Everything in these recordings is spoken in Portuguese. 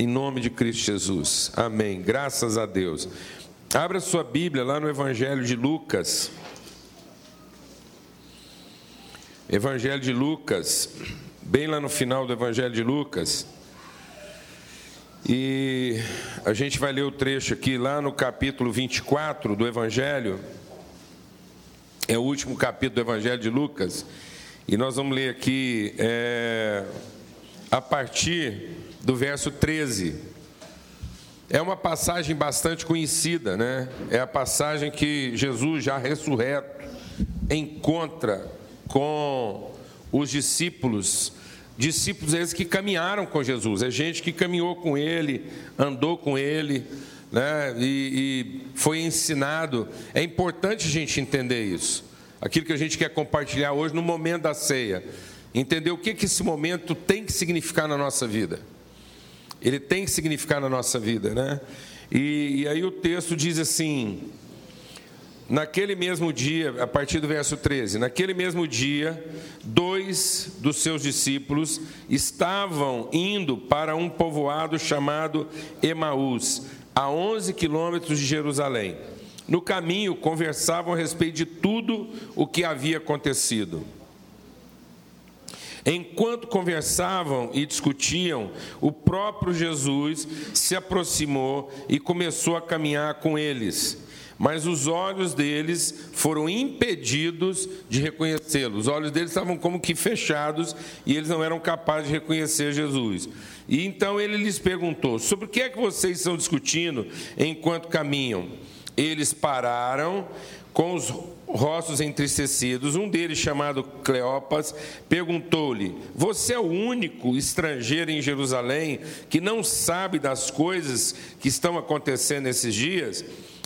Em nome de Cristo Jesus. Amém. Graças a Deus. Abra sua Bíblia lá no Evangelho de Lucas. Evangelho de Lucas, bem lá no final do Evangelho de Lucas. E a gente vai ler o trecho aqui, lá no capítulo 24 do Evangelho. É o último capítulo do Evangelho de Lucas. E nós vamos ler aqui é, a partir do verso 13. É uma passagem bastante conhecida, né? É a passagem que Jesus, já ressurreto, encontra com os discípulos. Discípulos esses que caminharam com Jesus, é gente que caminhou com ele, andou com ele, né? e, e foi ensinado. É importante a gente entender isso. Aquilo que a gente quer compartilhar hoje no momento da ceia. Entender o que, que esse momento tem que significar na nossa vida ele tem que significar na nossa vida, né? E, e, aí o texto diz assim: naquele mesmo dia, a partir do verso 13, naquele mesmo dia, dois dos seus discípulos estavam indo para um povoado chamado Emaús, a 11 quilômetros de Jerusalém. No caminho, conversavam a respeito de tudo o que havia acontecido. Enquanto conversavam e discutiam, o próprio Jesus se aproximou e começou a caminhar com eles. Mas os olhos deles foram impedidos de reconhecê-lo. Os olhos deles estavam como que fechados e eles não eram capazes de reconhecer Jesus. E então ele lhes perguntou: Sobre o que é que vocês estão discutindo enquanto caminham? Eles pararam com os rostos entristecidos. Um deles, chamado Cleopas, perguntou-lhe: Você é o único estrangeiro em Jerusalém que não sabe das coisas que estão acontecendo nesses dias?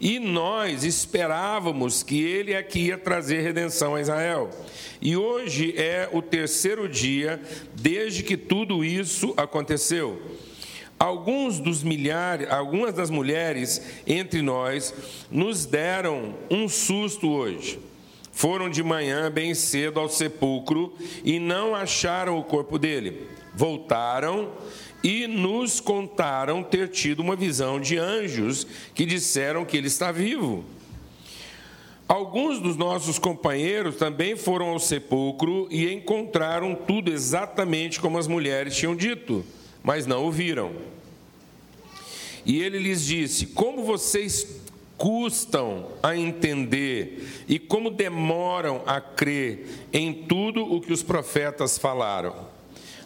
E nós esperávamos que ele é que ia trazer redenção a Israel. E hoje é o terceiro dia desde que tudo isso aconteceu. Alguns dos milhares, algumas das mulheres entre nós nos deram um susto hoje. Foram de manhã bem cedo ao sepulcro e não acharam o corpo dele. Voltaram e nos contaram ter tido uma visão de anjos que disseram que ele está vivo. Alguns dos nossos companheiros também foram ao sepulcro e encontraram tudo exatamente como as mulheres tinham dito, mas não o viram. E ele lhes disse: Como vocês custam a entender e como demoram a crer em tudo o que os profetas falaram.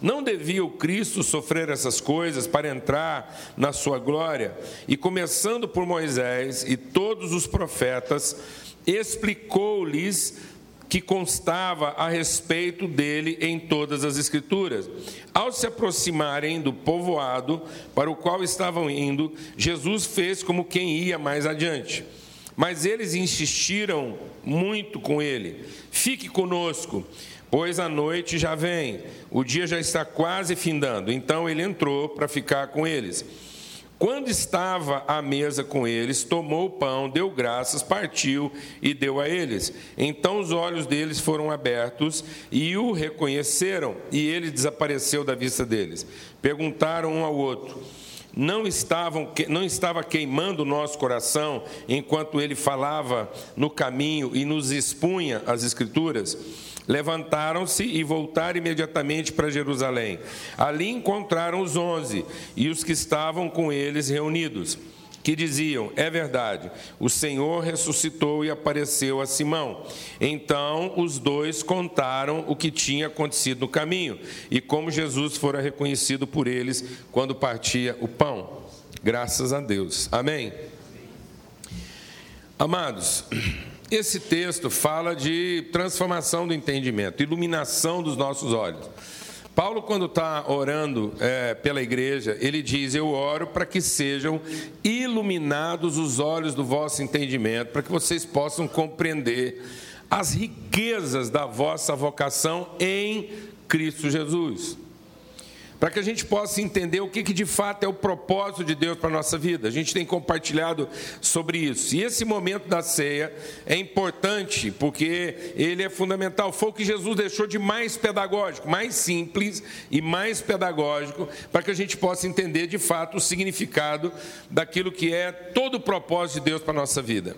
Não devia o Cristo sofrer essas coisas para entrar na sua glória? E começando por Moisés e todos os profetas, explicou-lhes que constava a respeito dele em todas as Escrituras. Ao se aproximarem do povoado para o qual estavam indo, Jesus fez como quem ia mais adiante. Mas eles insistiram muito com ele: Fique conosco, pois a noite já vem, o dia já está quase findando. Então ele entrou para ficar com eles. Quando estava à mesa com eles, tomou o pão, deu graças, partiu e deu a eles. Então os olhos deles foram abertos e o reconheceram, e ele desapareceu da vista deles. Perguntaram um ao outro: não, estavam, não estava queimando o nosso coração enquanto ele falava no caminho e nos expunha as Escrituras? Levantaram-se e voltaram imediatamente para Jerusalém. Ali encontraram os onze e os que estavam com eles reunidos, que diziam: É verdade, o Senhor ressuscitou e apareceu a Simão. Então os dois contaram o que tinha acontecido no caminho e como Jesus fora reconhecido por eles quando partia o pão. Graças a Deus. Amém. Amados, esse texto fala de transformação do entendimento, iluminação dos nossos olhos. Paulo, quando está orando é, pela igreja, ele diz: Eu oro para que sejam iluminados os olhos do vosso entendimento, para que vocês possam compreender as riquezas da vossa vocação em Cristo Jesus para que a gente possa entender o que, que de fato é o propósito de Deus para a nossa vida. A gente tem compartilhado sobre isso. E esse momento da ceia é importante porque ele é fundamental. Foi o que Jesus deixou de mais pedagógico, mais simples e mais pedagógico, para que a gente possa entender de fato o significado daquilo que é todo o propósito de Deus para a nossa vida.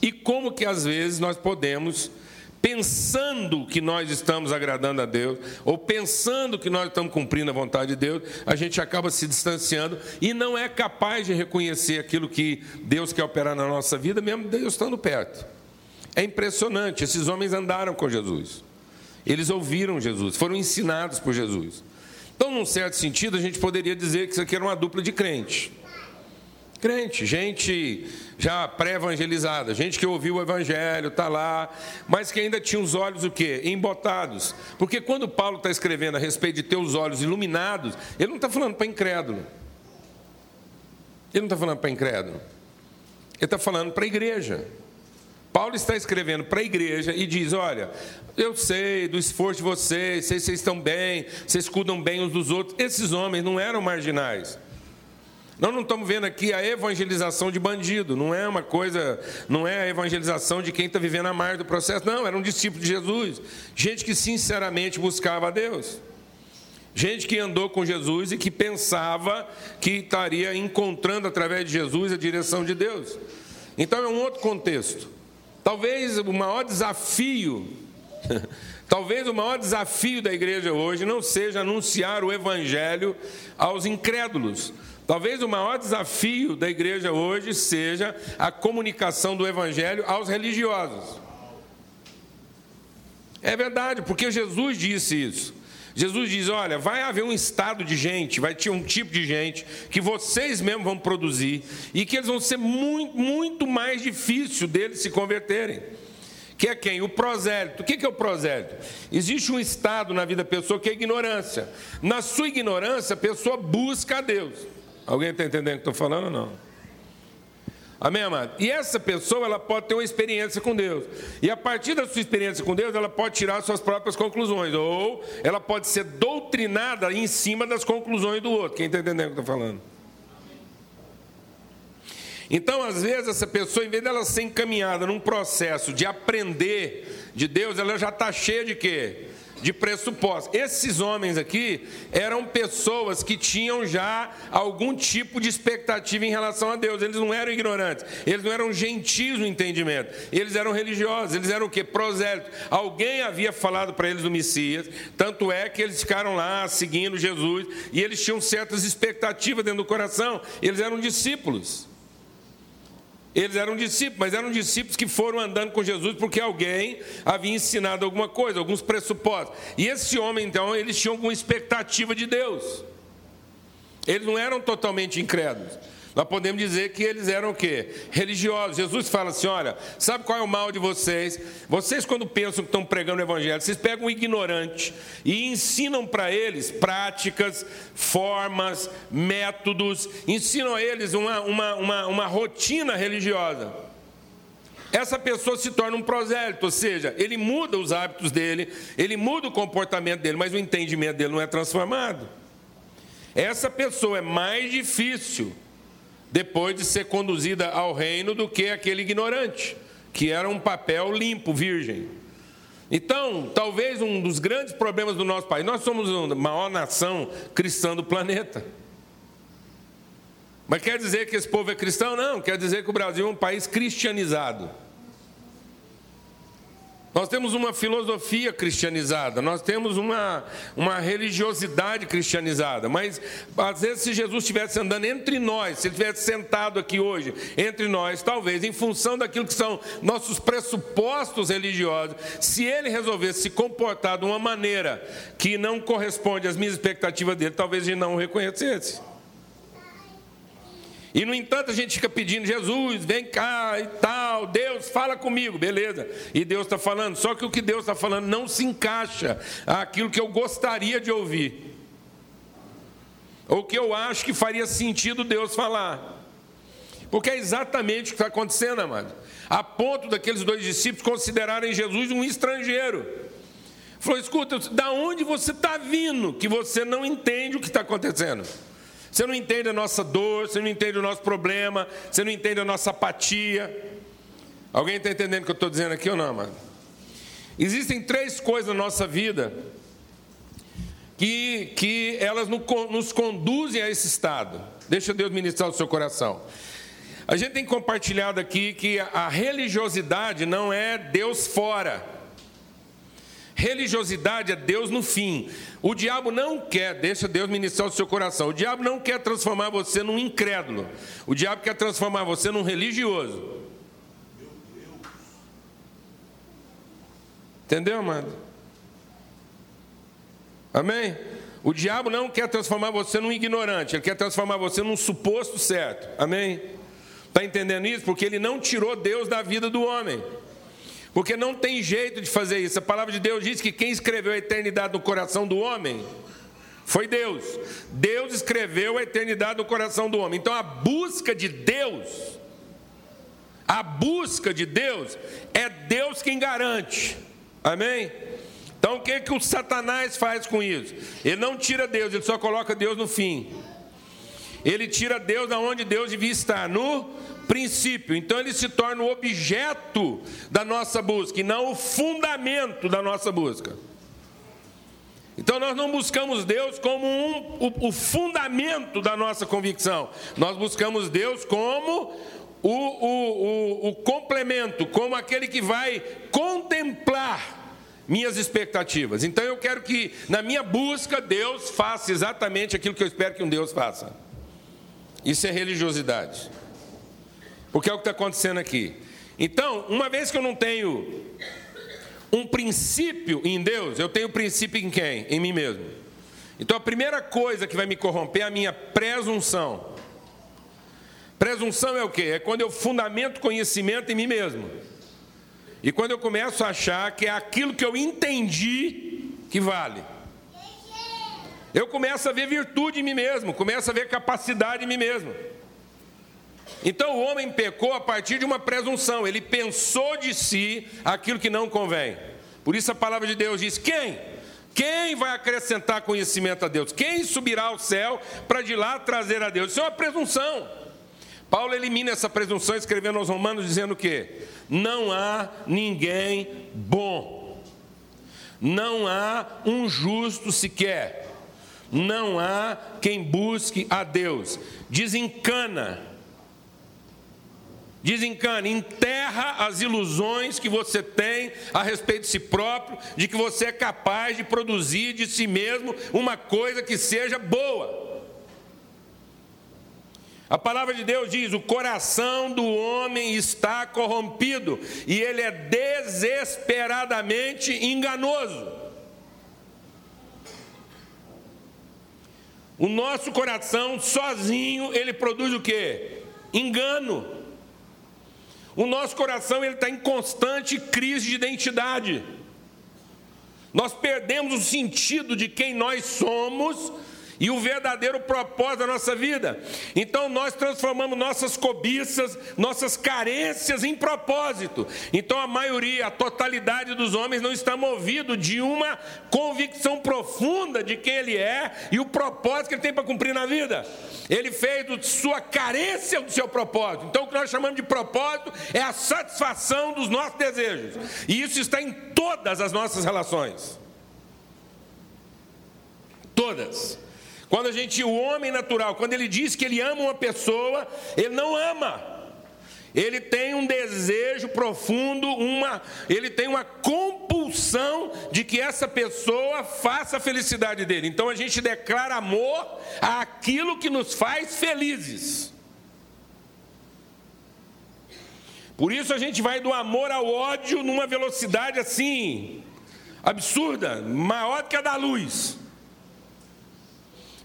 E como que às vezes nós podemos pensando que nós estamos agradando a Deus, ou pensando que nós estamos cumprindo a vontade de Deus, a gente acaba se distanciando e não é capaz de reconhecer aquilo que Deus quer operar na nossa vida, mesmo Deus estando perto. É impressionante, esses homens andaram com Jesus, eles ouviram Jesus, foram ensinados por Jesus. Então, num certo sentido, a gente poderia dizer que isso aqui era uma dupla de crente crente, gente já pré-evangelizada, gente que ouviu o evangelho, está lá, mas que ainda tinha os olhos o quê? Embotados. Porque quando Paulo está escrevendo a respeito de ter os olhos iluminados, ele não está falando para incrédulo. Ele não está falando para incrédulo. Ele está falando para a igreja. Paulo está escrevendo para a igreja e diz: Olha, eu sei do esforço de vocês, sei que vocês estão bem, vocês cuidam bem uns dos outros. Esses homens não eram marginais. Nós não estamos vendo aqui a evangelização de bandido, não é uma coisa, não é a evangelização de quem está vivendo a margem do processo, não, era um discípulo de Jesus, gente que sinceramente buscava a Deus, gente que andou com Jesus e que pensava que estaria encontrando através de Jesus a direção de Deus. Então é um outro contexto. Talvez o maior desafio, talvez o maior desafio da igreja hoje não seja anunciar o evangelho aos incrédulos Talvez o maior desafio da igreja hoje seja a comunicação do evangelho aos religiosos. É verdade, porque Jesus disse isso. Jesus diz: Olha, vai haver um estado de gente, vai ter um tipo de gente que vocês mesmos vão produzir e que eles vão ser muito, muito mais difícil deles se converterem. Que é quem? O prosélito. O que é o prosélito? Existe um estado na vida da pessoa que é ignorância. Na sua ignorância, a pessoa busca a Deus. Alguém está entendendo o que estou falando ou não? Amém, amado? E essa pessoa ela pode ter uma experiência com Deus. E a partir da sua experiência com Deus, ela pode tirar suas próprias conclusões. Ou ela pode ser doutrinada em cima das conclusões do outro. Quem está entendendo o que eu estou falando? Então, às vezes, essa pessoa, em vez dela ser encaminhada num processo de aprender de Deus, ela já está cheia de quê? De pressupostos. Esses homens aqui eram pessoas que tinham já algum tipo de expectativa em relação a Deus. Eles não eram ignorantes, eles não eram gentis no entendimento. Eles eram religiosos, eles eram o quê? Prosélitos. Alguém havia falado para eles do Messias, tanto é que eles ficaram lá seguindo Jesus e eles tinham certas expectativas dentro do coração. Eles eram discípulos. Eles eram discípulos, mas eram discípulos que foram andando com Jesus porque alguém havia ensinado alguma coisa, alguns pressupostos. E esse homem, então, eles tinham alguma expectativa de Deus. Eles não eram totalmente incrédulos. Nós podemos dizer que eles eram o quê? Religiosos. Jesus fala assim: olha, sabe qual é o mal de vocês? Vocês, quando pensam que estão pregando o evangelho, vocês pegam um ignorante e ensinam para eles práticas, formas, métodos, ensinam a eles uma, uma, uma, uma rotina religiosa essa pessoa se torna um prosélito, ou seja, ele muda os hábitos dele, ele muda o comportamento dele, mas o entendimento dele não é transformado. Essa pessoa é mais difícil depois de ser conduzida ao reino do que aquele ignorante, que era um papel limpo, virgem. Então, talvez um dos grandes problemas do nosso país, nós somos a maior nação cristã do planeta. Mas quer dizer que esse povo é cristão? Não, quer dizer que o Brasil é um país cristianizado. Nós temos uma filosofia cristianizada, nós temos uma, uma religiosidade cristianizada, mas às vezes se Jesus estivesse andando entre nós, se ele estivesse sentado aqui hoje entre nós, talvez em função daquilo que são nossos pressupostos religiosos, se ele resolvesse se comportar de uma maneira que não corresponde às minhas expectativas dele, talvez gente não o reconhecesse. E no entanto a gente fica pedindo, Jesus, vem cá e tal, Deus, fala comigo, beleza. E Deus está falando, só que o que Deus está falando não se encaixa àquilo que eu gostaria de ouvir. Ou que eu acho que faria sentido Deus falar. Porque é exatamente o que está acontecendo, amado. A ponto daqueles dois discípulos considerarem Jesus um estrangeiro. Falou: escuta, da onde você está vindo que você não entende o que está acontecendo? Você não entende a nossa dor, você não entende o nosso problema, você não entende a nossa apatia. Alguém está entendendo o que eu estou dizendo aqui ou não, amado? Existem três coisas na nossa vida que, que elas nos conduzem a esse estado. Deixa Deus ministrar o seu coração. A gente tem compartilhado aqui que a religiosidade não é Deus fora. Religiosidade é Deus no fim. O diabo não quer, deixa Deus ministrar o seu coração. O diabo não quer transformar você num incrédulo. O diabo quer transformar você num religioso. Entendeu, amado? Amém? O diabo não quer transformar você num ignorante, ele quer transformar você num suposto certo. Amém? Está entendendo isso? Porque ele não tirou Deus da vida do homem. Porque não tem jeito de fazer isso. A palavra de Deus diz que quem escreveu a eternidade no coração do homem foi Deus. Deus escreveu a eternidade no coração do homem. Então a busca de Deus, a busca de Deus, é Deus quem garante. Amém? Então o que, que o Satanás faz com isso? Ele não tira Deus, ele só coloca Deus no fim. Ele tira Deus da onde Deus devia estar, no princípio. Então ele se torna o objeto da nossa busca e não o fundamento da nossa busca. Então nós não buscamos Deus como um, o, o, fundamento da nossa convicção. Nós buscamos Deus como o, o, o complemento, como aquele que vai contemplar minhas expectativas. Então eu quero que na minha busca Deus faça exatamente aquilo que eu espero que um Deus faça. Isso é religiosidade. Porque é o que está acontecendo aqui. Então, uma vez que eu não tenho um princípio em Deus, eu tenho princípio em quem? Em mim mesmo. Então a primeira coisa que vai me corromper é a minha presunção. Presunção é o quê? É quando eu fundamento conhecimento em mim mesmo. E quando eu começo a achar que é aquilo que eu entendi que vale. Eu começo a ver virtude em mim mesmo, começo a ver capacidade em mim mesmo. Então o homem pecou a partir de uma presunção, ele pensou de si aquilo que não convém. Por isso a palavra de Deus diz: quem? Quem vai acrescentar conhecimento a Deus? Quem subirá ao céu para de lá trazer a Deus? Isso é uma presunção. Paulo elimina essa presunção escrevendo aos Romanos dizendo que não há ninguém bom, não há um justo sequer, não há quem busque a Deus. Desencana Desencane, enterra as ilusões que você tem a respeito de si próprio, de que você é capaz de produzir de si mesmo uma coisa que seja boa. A palavra de Deus diz: o coração do homem está corrompido e ele é desesperadamente enganoso. O nosso coração sozinho ele produz o que? Engano. O nosso coração ele está em constante crise de identidade. Nós perdemos o sentido de quem nós somos e o verdadeiro propósito da nossa vida. Então nós transformamos nossas cobiças, nossas carências em propósito. Então a maioria, a totalidade dos homens não está movido de uma convicção profunda de quem ele é e o propósito que ele tem para cumprir na vida. Ele fez de sua carência do seu propósito. Então o que nós chamamos de propósito é a satisfação dos nossos desejos. E isso está em todas as nossas relações. Todas. Quando a gente, o homem natural, quando ele diz que ele ama uma pessoa, ele não ama. Ele tem um desejo profundo, uma, ele tem uma compulsão de que essa pessoa faça a felicidade dele. Então a gente declara amor àquilo que nos faz felizes. Por isso a gente vai do amor ao ódio numa velocidade assim absurda, maior que a da luz.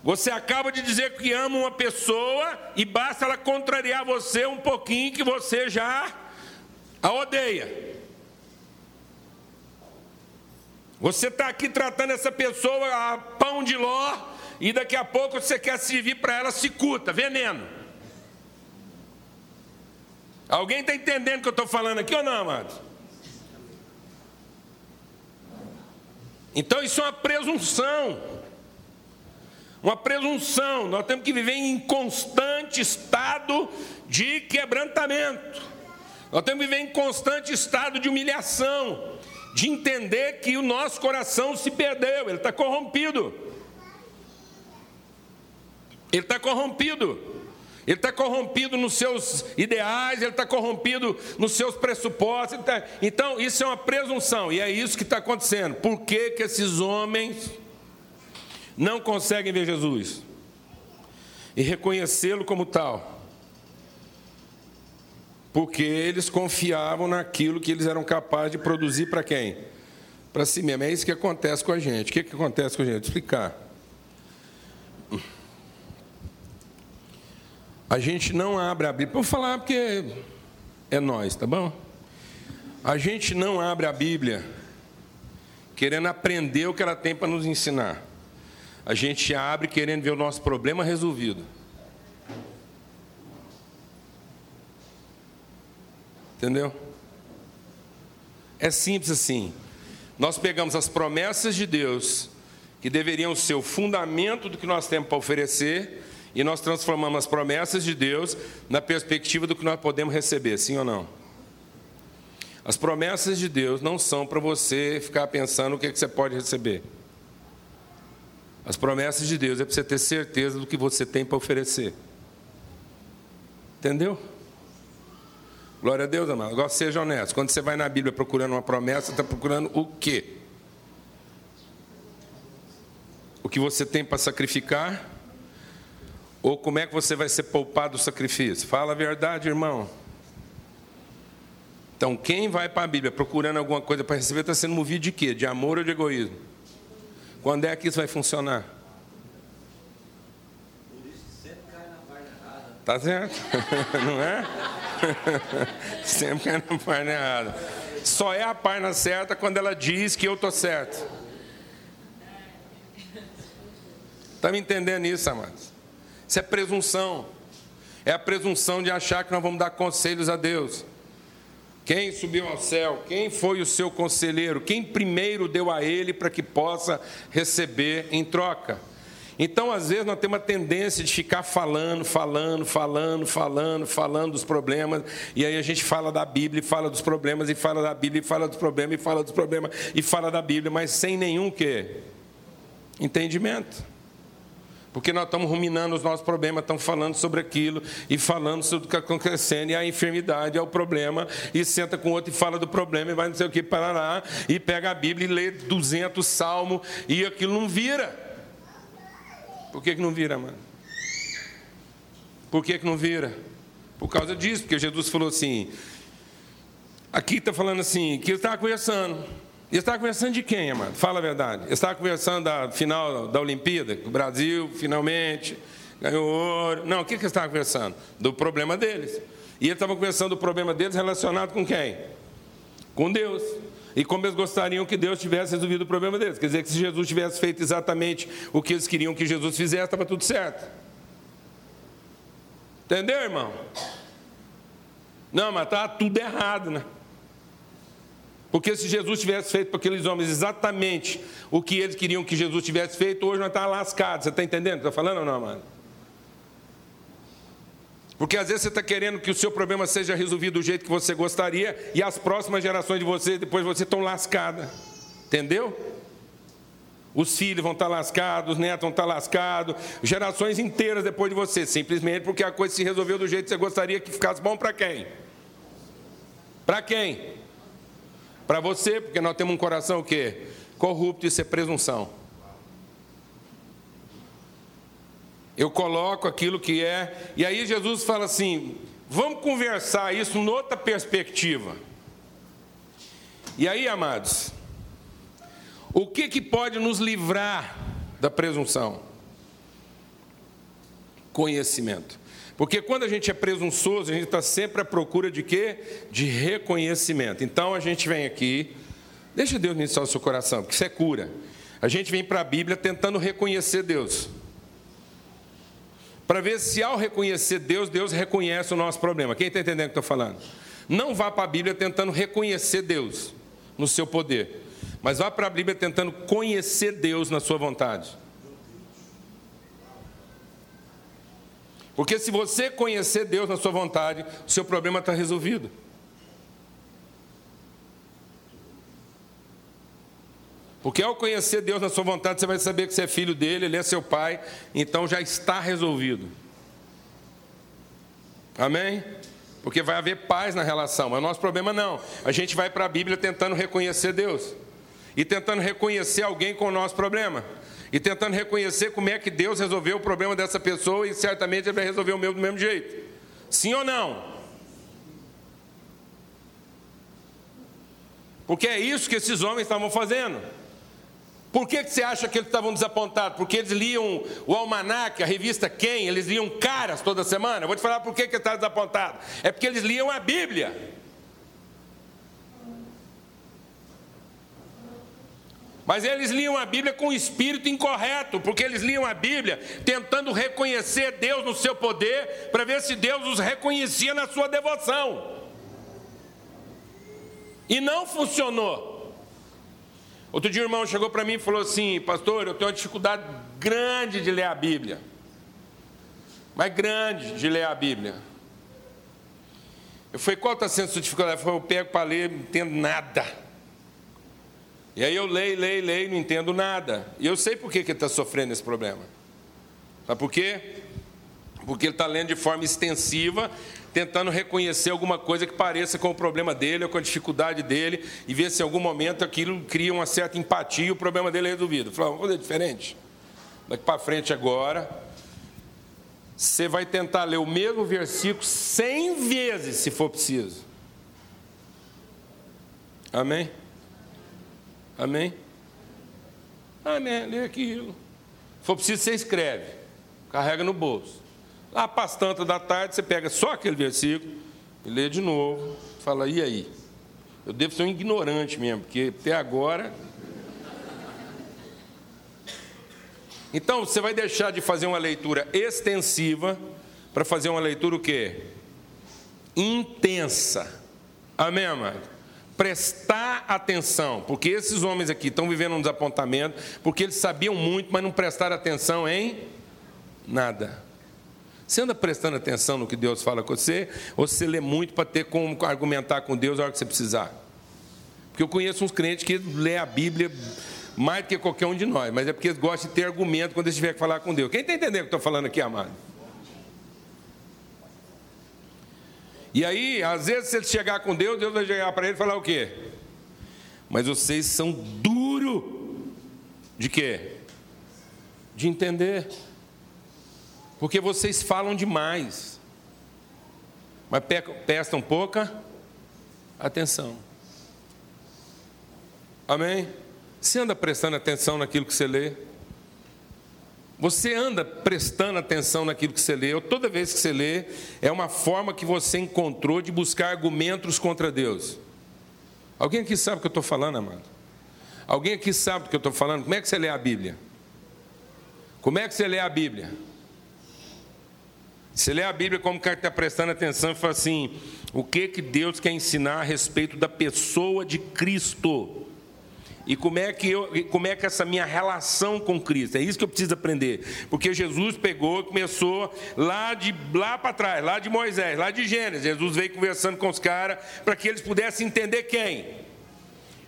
Você acaba de dizer que ama uma pessoa e basta ela contrariar você um pouquinho que você já a odeia. Você está aqui tratando essa pessoa a pão de ló e daqui a pouco você quer servir para ela cicuta, veneno. Alguém está entendendo o que eu estou falando aqui ou não, amados? Então isso é uma presunção. Uma presunção. Nós temos que viver em constante estado de quebrantamento. Nós temos que viver em constante estado de humilhação, de entender que o nosso coração se perdeu, ele está corrompido. Ele está corrompido. Ele está corrompido nos seus ideais, ele está corrompido nos seus pressupostos. Tá... Então, isso é uma presunção, e é isso que está acontecendo. Por que, que esses homens não conseguem ver Jesus e reconhecê-lo como tal? Porque eles confiavam naquilo que eles eram capazes de produzir para quem? Para si mesmo. É isso que acontece com a gente. O que, que acontece com a gente? Vou explicar. A gente não abre a Bíblia. Vou falar porque é nós, tá bom? A gente não abre a Bíblia querendo aprender o que ela tem para nos ensinar. A gente abre querendo ver o nosso problema resolvido. Entendeu? É simples assim. Nós pegamos as promessas de Deus, que deveriam ser o fundamento do que nós temos para oferecer, e nós transformamos as promessas de Deus na perspectiva do que nós podemos receber, sim ou não? As promessas de Deus não são para você ficar pensando o que, é que você pode receber. As promessas de Deus é para você ter certeza do que você tem para oferecer. Entendeu? Glória a Deus, amado. Agora seja honesto. Quando você vai na Bíblia procurando uma promessa, está procurando o quê? O que você tem para sacrificar ou como é que você vai ser poupado do sacrifício? Fala a verdade, irmão. Então, quem vai para a Bíblia procurando alguma coisa para receber está sendo movido de quê? De amor ou de egoísmo? Quando é que isso vai funcionar? Tá certo? Não é? sempre cai na página errada. Só é a página certa quando ela diz que eu estou certo. Está me entendendo isso, amados? Isso é presunção. É a presunção de achar que nós vamos dar conselhos a Deus. Quem subiu ao céu? Quem foi o seu conselheiro? Quem primeiro deu a ele para que possa receber em troca? Então, às vezes, nós temos uma tendência de ficar falando, falando, falando, falando, falando dos problemas, e aí a gente fala da Bíblia, e fala dos problemas, e fala da Bíblia, e fala dos problemas, e fala dos problemas, e fala da Bíblia, mas sem nenhum quê? Entendimento. Porque nós estamos ruminando os nossos problemas, estamos falando sobre aquilo e falando sobre o que está acontecendo, e a enfermidade é o problema, e senta com outro e fala do problema, e vai não sei o que, lá e pega a Bíblia e lê 200 salmos, e aquilo não vira. Por que, que não vira, mano? Por que, que não vira? Por causa disso, porque Jesus falou assim, aqui está falando assim, que ele estava conversando. E estava conversando de quem, amado? Fala a verdade. Eu estava conversando da final da Olimpíada, o Brasil finalmente ganhou ouro. Não, o que, que eu estava conversando? Do problema deles. E ele estava conversando do problema deles relacionado com quem? Com Deus. E como eles gostariam que Deus tivesse resolvido o problema deles. Quer dizer, que se Jesus tivesse feito exatamente o que eles queriam que Jesus fizesse, estava tudo certo. Entendeu, irmão? Não, mas estava tudo errado, né? Porque se Jesus tivesse feito para aqueles homens exatamente o que eles queriam que Jesus tivesse feito, hoje nós estávamos lascados. Você está entendendo o que eu estou falando ou não, mano? Porque às vezes você está querendo que o seu problema seja resolvido do jeito que você gostaria e as próximas gerações de você, depois de você, estão lascadas. Entendeu? Os filhos vão estar lascados, os netos vão estar lascados, gerações inteiras depois de você, simplesmente porque a coisa se resolveu do jeito que você gostaria que ficasse bom para quem? Para quem? Para você, porque nós temos um coração o quê? Corrupto, isso é presunção. Eu coloco aquilo que é. E aí Jesus fala assim: vamos conversar isso noutra perspectiva. E aí, amados, o que, que pode nos livrar da presunção? Conhecimento. Porque quando a gente é presunçoso, a gente está sempre à procura de quê? De reconhecimento. Então a gente vem aqui, deixa Deus iniciar o seu coração, porque isso é cura. A gente vem para a Bíblia tentando reconhecer Deus. para ver se ao reconhecer Deus, Deus reconhece o nosso problema. Quem está entendendo o que estou falando? Não vá para a Bíblia tentando reconhecer Deus no seu poder, mas vá para a Bíblia tentando conhecer Deus na sua vontade. Porque se você conhecer Deus na sua vontade, o seu problema está resolvido. Porque ao conhecer Deus na sua vontade, você vai saber que você é filho dele, ele é seu pai, então já está resolvido. Amém? Porque vai haver paz na relação, mas o nosso problema não. A gente vai para a Bíblia tentando reconhecer Deus e tentando reconhecer alguém com o nosso problema e tentando reconhecer como é que Deus resolveu o problema dessa pessoa e certamente ele vai resolver o meu do mesmo jeito. Sim ou não? Porque é isso que esses homens estavam fazendo. Por que, que você acha que eles estavam desapontados? Porque eles liam o almanac, a revista Quem, eles liam caras toda semana. Eu vou te falar por que, que está desapontado. É porque eles liam a Bíblia. Mas eles liam a Bíblia com o espírito incorreto, porque eles liam a Bíblia tentando reconhecer Deus no seu poder, para ver se Deus os reconhecia na sua devoção. E não funcionou. Outro dia o irmão chegou para mim e falou assim: Pastor, eu tenho uma dificuldade grande de ler a Bíblia. Mas grande de ler a Bíblia. Eu falei: Qual está sendo a sua dificuldade? Eu pego para ler, não entendo nada. E aí eu leio, leio, leio, não entendo nada. E eu sei por que, ele está sofrendo esse problema. Sabe por quê? Porque ele está lendo de forma extensiva, tentando reconhecer alguma coisa que pareça com o problema dele ou com a dificuldade dele, e ver se em algum momento aquilo cria uma certa empatia e o problema dele é resolvido. Falou, vamos fazer diferente. Daqui para frente agora, você vai tentar ler o mesmo versículo cem vezes, se for preciso. Amém? Amém? Amém. Lê aquilo. Se for preciso, você escreve. Carrega no bolso. Lá para as tantas da tarde, você pega só aquele versículo e lê de novo. Fala, e aí? Eu devo ser um ignorante mesmo, porque até agora. Então, você vai deixar de fazer uma leitura extensiva para fazer uma leitura o quê? Intensa. Amém, amado? Prestar atenção, porque esses homens aqui estão vivendo um desapontamento, porque eles sabiam muito, mas não prestaram atenção em nada. Você anda prestando atenção no que Deus fala com você, ou você lê muito para ter como argumentar com Deus na hora que você precisar? Porque eu conheço uns crentes que lê a Bíblia mais do que qualquer um de nós, mas é porque eles gostam de ter argumento quando eles tiver que falar com Deus. Quem está entendendo o que eu estou falando aqui, amado? E aí, às vezes, se ele chegar com Deus, Deus vai chegar para ele e falar o quê? Mas vocês são duro de quê? De entender. Porque vocês falam demais. Mas prestam pouca atenção. Amém? Você anda prestando atenção naquilo que você lê? Você anda prestando atenção naquilo que você lê, ou toda vez que você lê, é uma forma que você encontrou de buscar argumentos contra Deus. Alguém aqui sabe o que eu estou falando, amado? Alguém aqui sabe do que eu estou falando? Como é que você lê a Bíblia? Como é que você lê a Bíblia? Você lê a Bíblia como que está prestando atenção e fala assim: o que, que Deus quer ensinar a respeito da pessoa de Cristo? E como é que eu, como é que essa minha relação com Cristo? É isso que eu preciso aprender. Porque Jesus pegou, começou lá de lá para trás, lá de Moisés, lá de Gênesis. Jesus veio conversando com os caras para que eles pudessem entender quem?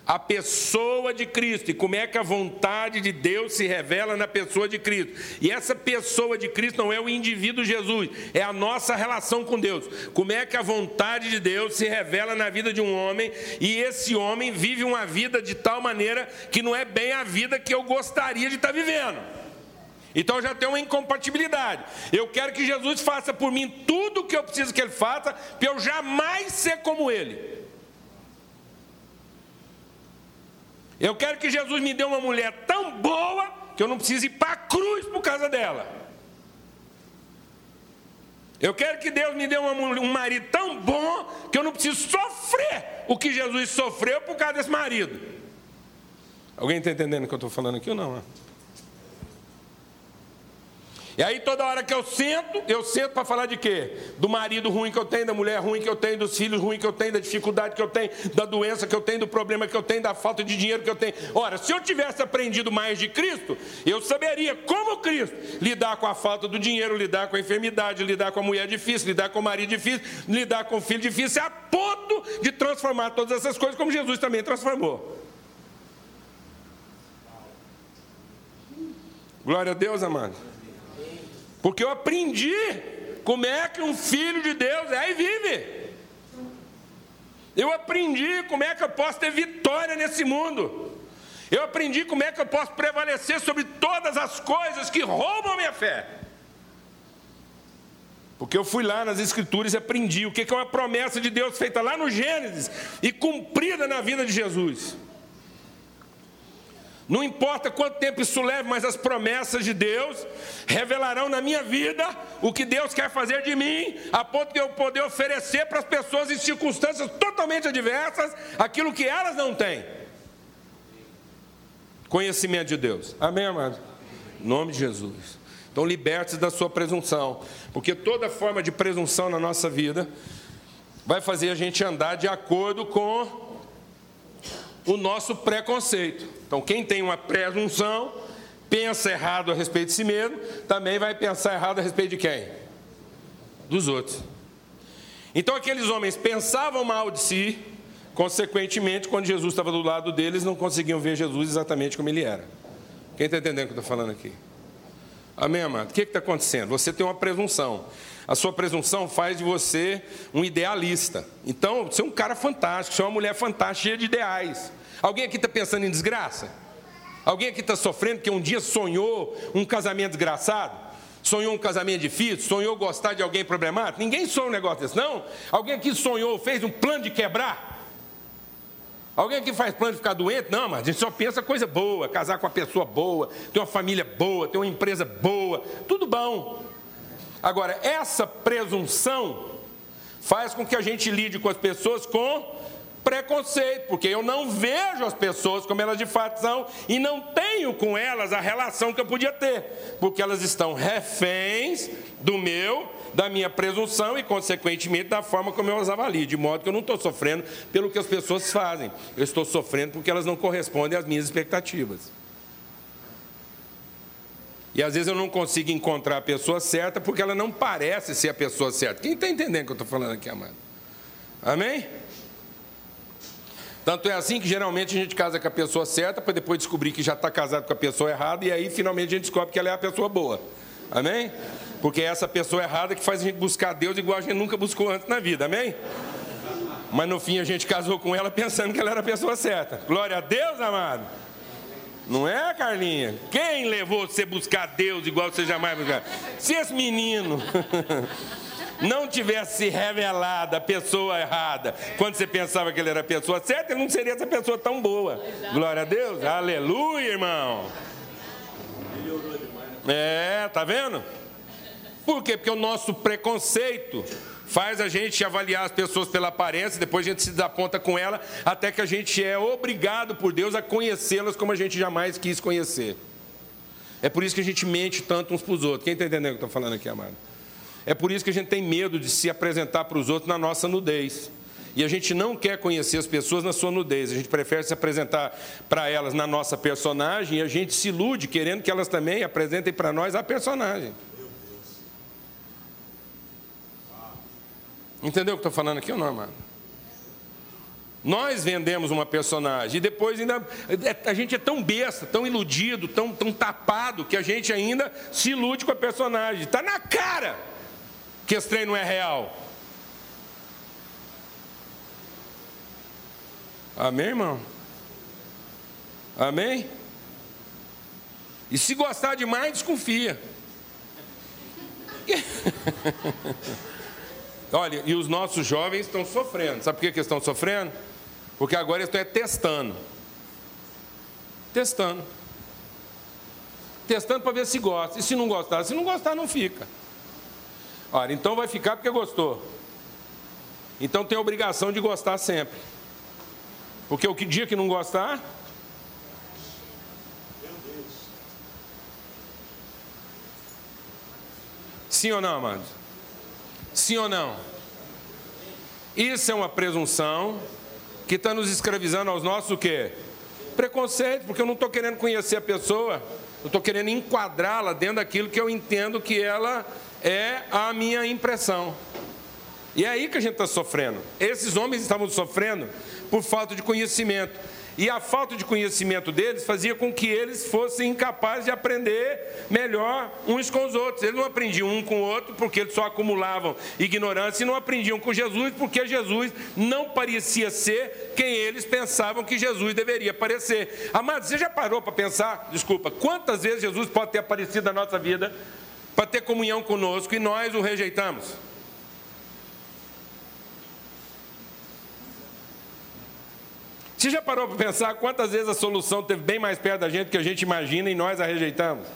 A pessoa de Cristo e como é que a vontade de Deus se revela na pessoa de Cristo. E essa pessoa de Cristo não é o indivíduo Jesus, é a nossa relação com Deus. Como é que a vontade de Deus se revela na vida de um homem e esse homem vive uma vida de tal maneira que não é bem a vida que eu gostaria de estar vivendo. Então já tem uma incompatibilidade. Eu quero que Jesus faça por mim tudo o que eu preciso que ele faça, para eu jamais ser como ele. Eu quero que Jesus me dê uma mulher tão boa que eu não precise ir para a cruz por causa dela. Eu quero que Deus me dê uma, um marido tão bom que eu não preciso sofrer o que Jesus sofreu por causa desse marido. Alguém está entendendo o que eu estou falando aqui ou não? E aí toda hora que eu sento, eu sento para falar de quê? Do marido ruim que eu tenho, da mulher ruim que eu tenho, dos filhos ruins que eu tenho, da dificuldade que eu tenho, da doença que eu tenho, do problema que eu tenho, da falta de dinheiro que eu tenho. Ora, se eu tivesse aprendido mais de Cristo, eu saberia como Cristo lidar com a falta do dinheiro, lidar com a enfermidade, lidar com a mulher difícil, lidar com o marido difícil, lidar com o filho difícil, a ponto de transformar todas essas coisas como Jesus também transformou. Glória a Deus, amado. Porque eu aprendi como é que um filho de Deus é e vive. Eu aprendi como é que eu posso ter vitória nesse mundo. Eu aprendi como é que eu posso prevalecer sobre todas as coisas que roubam a minha fé. Porque eu fui lá nas Escrituras e aprendi o que é uma promessa de Deus feita lá no Gênesis e cumprida na vida de Jesus. Não importa quanto tempo isso leve, mas as promessas de Deus revelarão na minha vida o que Deus quer fazer de mim, a ponto de eu poder oferecer para as pessoas em circunstâncias totalmente adversas aquilo que elas não têm. Conhecimento de Deus. Amém, amado? Em nome de Jesus. Então, liberte-se da sua presunção, porque toda forma de presunção na nossa vida vai fazer a gente andar de acordo com o nosso preconceito. Então, quem tem uma presunção, pensa errado a respeito de si mesmo, também vai pensar errado a respeito de quem? Dos outros. Então, aqueles homens pensavam mal de si, consequentemente, quando Jesus estava do lado deles, não conseguiam ver Jesus exatamente como ele era. Quem está entendendo o que eu estou falando aqui? Amém, amado? O que está acontecendo? Você tem uma presunção. A sua presunção faz de você um idealista. Então, você é um cara fantástico, você é uma mulher fantástica, cheia de ideais. Alguém aqui está pensando em desgraça? Alguém aqui está sofrendo que um dia sonhou um casamento desgraçado? Sonhou um casamento difícil? Sonhou gostar de alguém problemático? Ninguém sonha um negócio desse, não? Alguém aqui sonhou, fez um plano de quebrar? Alguém aqui faz plano de ficar doente? Não, mas a gente só pensa coisa boa, casar com uma pessoa boa, ter uma família boa, ter uma empresa boa, tudo bom. Agora, essa presunção faz com que a gente lide com as pessoas com preconceito, porque eu não vejo as pessoas como elas de fato são e não tenho com elas a relação que eu podia ter, porque elas estão reféns do meu, da minha presunção e, consequentemente, da forma como eu as avalio, de modo que eu não estou sofrendo pelo que as pessoas fazem, eu estou sofrendo porque elas não correspondem às minhas expectativas. E às vezes eu não consigo encontrar a pessoa certa porque ela não parece ser a pessoa certa. Quem está entendendo o que eu estou falando aqui, amado? Amém? Tanto é assim que geralmente a gente casa com a pessoa certa para depois descobrir que já está casado com a pessoa errada e aí finalmente a gente descobre que ela é a pessoa boa. Amém? Porque é essa pessoa errada que faz a gente buscar Deus igual a gente nunca buscou antes na vida. Amém? Mas no fim a gente casou com ela pensando que ela era a pessoa certa. Glória a Deus, amado. Não é, Carlinha? Quem levou você buscar Deus igual você jamais buscar? Se esse menino não tivesse revelado a pessoa errada, quando você pensava que ele era a pessoa certa, ele não seria essa pessoa tão boa. Glória a Deus. Aleluia, irmão. É, tá vendo? Por quê? Porque o nosso preconceito faz a gente avaliar as pessoas pela aparência, depois a gente se dá conta com ela, até que a gente é obrigado por Deus a conhecê-las como a gente jamais quis conhecer. É por isso que a gente mente tanto uns para os outros. Quem está entendendo o que eu estou falando aqui, amado? É por isso que a gente tem medo de se apresentar para os outros na nossa nudez. E a gente não quer conhecer as pessoas na sua nudez, a gente prefere se apresentar para elas na nossa personagem e a gente se ilude querendo que elas também apresentem para nós a personagem. Entendeu o que estou falando aqui ou não, mano? Nós vendemos uma personagem e depois ainda a gente é tão besta, tão iludido, tão, tão tapado que a gente ainda se ilude com a personagem. Está na cara que esse trem não é real. Amém, irmão? Amém? E se gostar demais, desconfia. Olha, e os nossos jovens estão sofrendo. Sabe por que eles estão sofrendo? Porque agora estão é testando. Testando. Testando para ver se gosta. E se não gostar? Se não gostar, não fica. Olha, então vai ficar porque gostou. Então tem a obrigação de gostar sempre. Porque o que dia que não gostar, Sim ou não, amados? Sim ou não? Isso é uma presunção que está nos escravizando aos nossos o quê? Preconceito, porque eu não estou querendo conhecer a pessoa, eu estou querendo enquadrá-la dentro daquilo que eu entendo que ela é a minha impressão. E é aí que a gente está sofrendo. Esses homens estavam sofrendo por falta de conhecimento. E a falta de conhecimento deles fazia com que eles fossem incapazes de aprender melhor uns com os outros. Eles não aprendiam um com o outro porque eles só acumulavam ignorância e não aprendiam com Jesus porque Jesus não parecia ser quem eles pensavam que Jesus deveria parecer. Amado, você já parou para pensar, desculpa, quantas vezes Jesus pode ter aparecido na nossa vida para ter comunhão conosco e nós o rejeitamos? Você já parou para pensar quantas vezes a solução esteve bem mais perto da gente do que a gente imagina e nós a rejeitamos?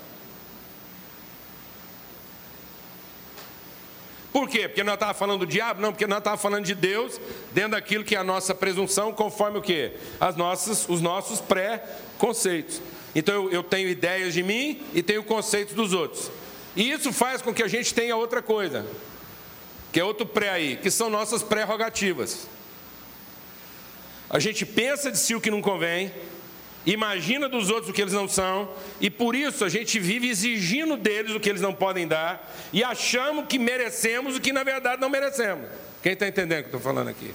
Por quê? Porque nós estávamos falando do diabo? Não, porque nós estávamos falando de Deus dentro daquilo que é a nossa presunção, conforme o quê? As nossas, os nossos pré-conceitos. Então eu, eu tenho ideias de mim e tenho conceitos dos outros. E isso faz com que a gente tenha outra coisa, que é outro pré aí, que são nossas prerrogativas. A gente pensa de si o que não convém, imagina dos outros o que eles não são, e por isso a gente vive exigindo deles o que eles não podem dar, e achamos que merecemos o que na verdade não merecemos. Quem está entendendo o que eu estou falando aqui?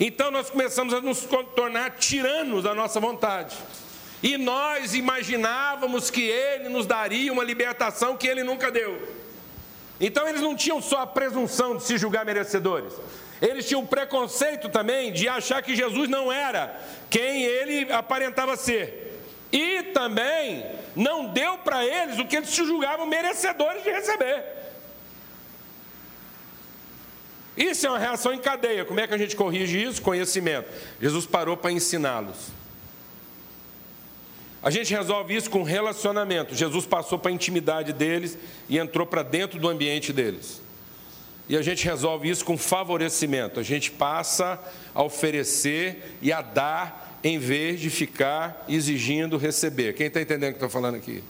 Então nós começamos a nos tornar tiranos da nossa vontade. E nós imaginávamos que Ele nos daria uma libertação que Ele nunca deu. Então eles não tinham só a presunção de se julgar merecedores, eles tinham preconceito também de achar que Jesus não era quem ele aparentava ser. E também não deu para eles o que eles se julgavam merecedores de receber. Isso é uma reação em cadeia. Como é que a gente corrige isso? Conhecimento. Jesus parou para ensiná-los. A gente resolve isso com relacionamento. Jesus passou para a intimidade deles e entrou para dentro do ambiente deles. E a gente resolve isso com favorecimento. A gente passa a oferecer e a dar em vez de ficar exigindo receber. Quem está entendendo o que estou falando aqui?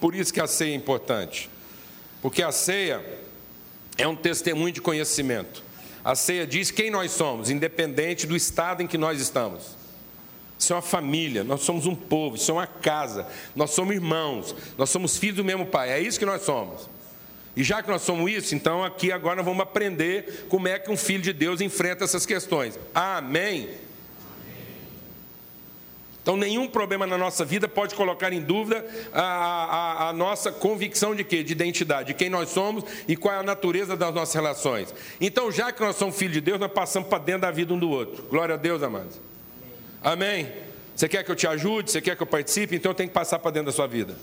Por isso que a ceia é importante. Porque a ceia é um testemunho de conhecimento. A ceia diz quem nós somos, independente do estado em que nós estamos. Isso é uma família, nós somos um povo, isso é uma casa, nós somos irmãos, nós somos filhos do mesmo pai, é isso que nós somos. E já que nós somos isso, então aqui agora vamos aprender como é que um filho de Deus enfrenta essas questões. Amém? Então, nenhum problema na nossa vida pode colocar em dúvida a, a, a, nossa convicção de quê? De identidade, de quem nós somos e qual é a natureza das nossas relações. Então, já que nós somos filhos de Deus, nós passamos para dentro da vida um do outro. Glória a Deus, amados. Amém? Você quer que eu te ajude? Você quer que eu participe? Então, eu tenho que passar para dentro da sua vida.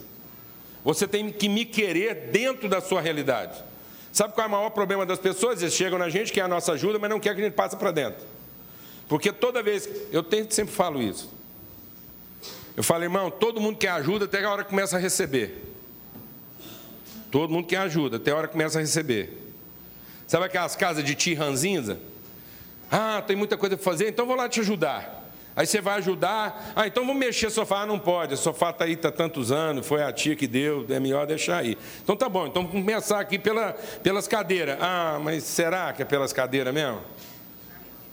Você tem que me querer dentro da sua realidade. Sabe qual é o maior problema das pessoas? Eles chegam na gente, quer a nossa ajuda, mas não quer que a gente passe para dentro. Porque toda vez, eu sempre falo isso. Eu falo, irmão, todo mundo quer ajuda até a hora que começa a receber. Todo mundo quer ajuda, até a hora que começa a receber. Sabe aquelas casas de tia ranzinza? Ah, tem muita coisa para fazer, então vou lá te ajudar. Aí você vai ajudar. Ah, então vamos mexer o sofá. Ah, não pode. O sofá está aí há tá tantos anos, foi a tia que deu, é melhor deixar aí. Então tá bom, então vamos começar aqui pela, pelas cadeiras. Ah, mas será que é pelas cadeiras mesmo?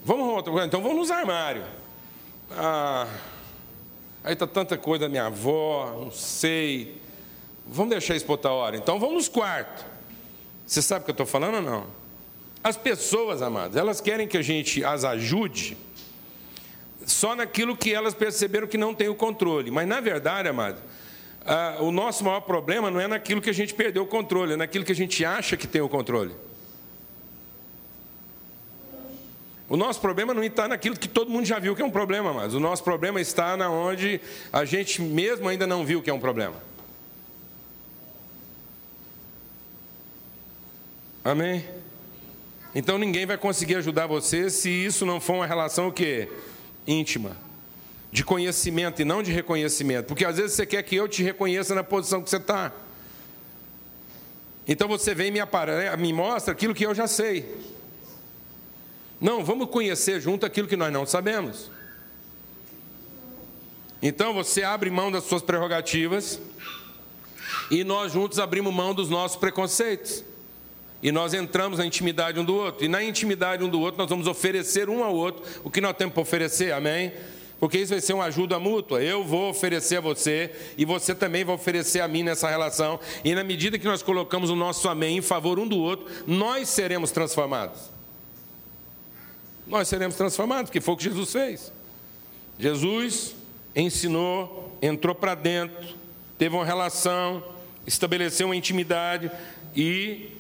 Vamos outra coisa, então vamos nos armários. Ah, aí está tanta coisa da minha avó, não sei. Vamos deixar isso para outra hora. Então vamos nos quartos. Você sabe o que eu estou falando ou não? As pessoas, amadas, elas querem que a gente as ajude só naquilo que elas perceberam que não tem o controle. Mas, na verdade, amado, ah, o nosso maior problema não é naquilo que a gente perdeu o controle, é naquilo que a gente acha que tem o controle. O nosso problema não está naquilo que todo mundo já viu que é um problema, mas o nosso problema está na onde a gente mesmo ainda não viu que é um problema. Amém? Então ninguém vai conseguir ajudar você se isso não for uma relação o quê? Íntima, de conhecimento e não de reconhecimento, porque às vezes você quer que eu te reconheça na posição que você está. Então você vem e me, apare... me mostra aquilo que eu já sei. Não, vamos conhecer junto aquilo que nós não sabemos. Então você abre mão das suas prerrogativas E nós juntos abrimos mão dos nossos preconceitos. E nós entramos na intimidade um do outro. E na intimidade um do outro, nós vamos oferecer um ao outro o que nós temos para oferecer. Amém? Porque isso vai ser uma ajuda mútua. Eu vou oferecer a você e você também vai oferecer a mim nessa relação. E na medida que nós colocamos o nosso amém em favor um do outro, nós seremos transformados. Nós seremos transformados, porque foi o que Jesus fez. Jesus ensinou, entrou para dentro, teve uma relação, estabeleceu uma intimidade e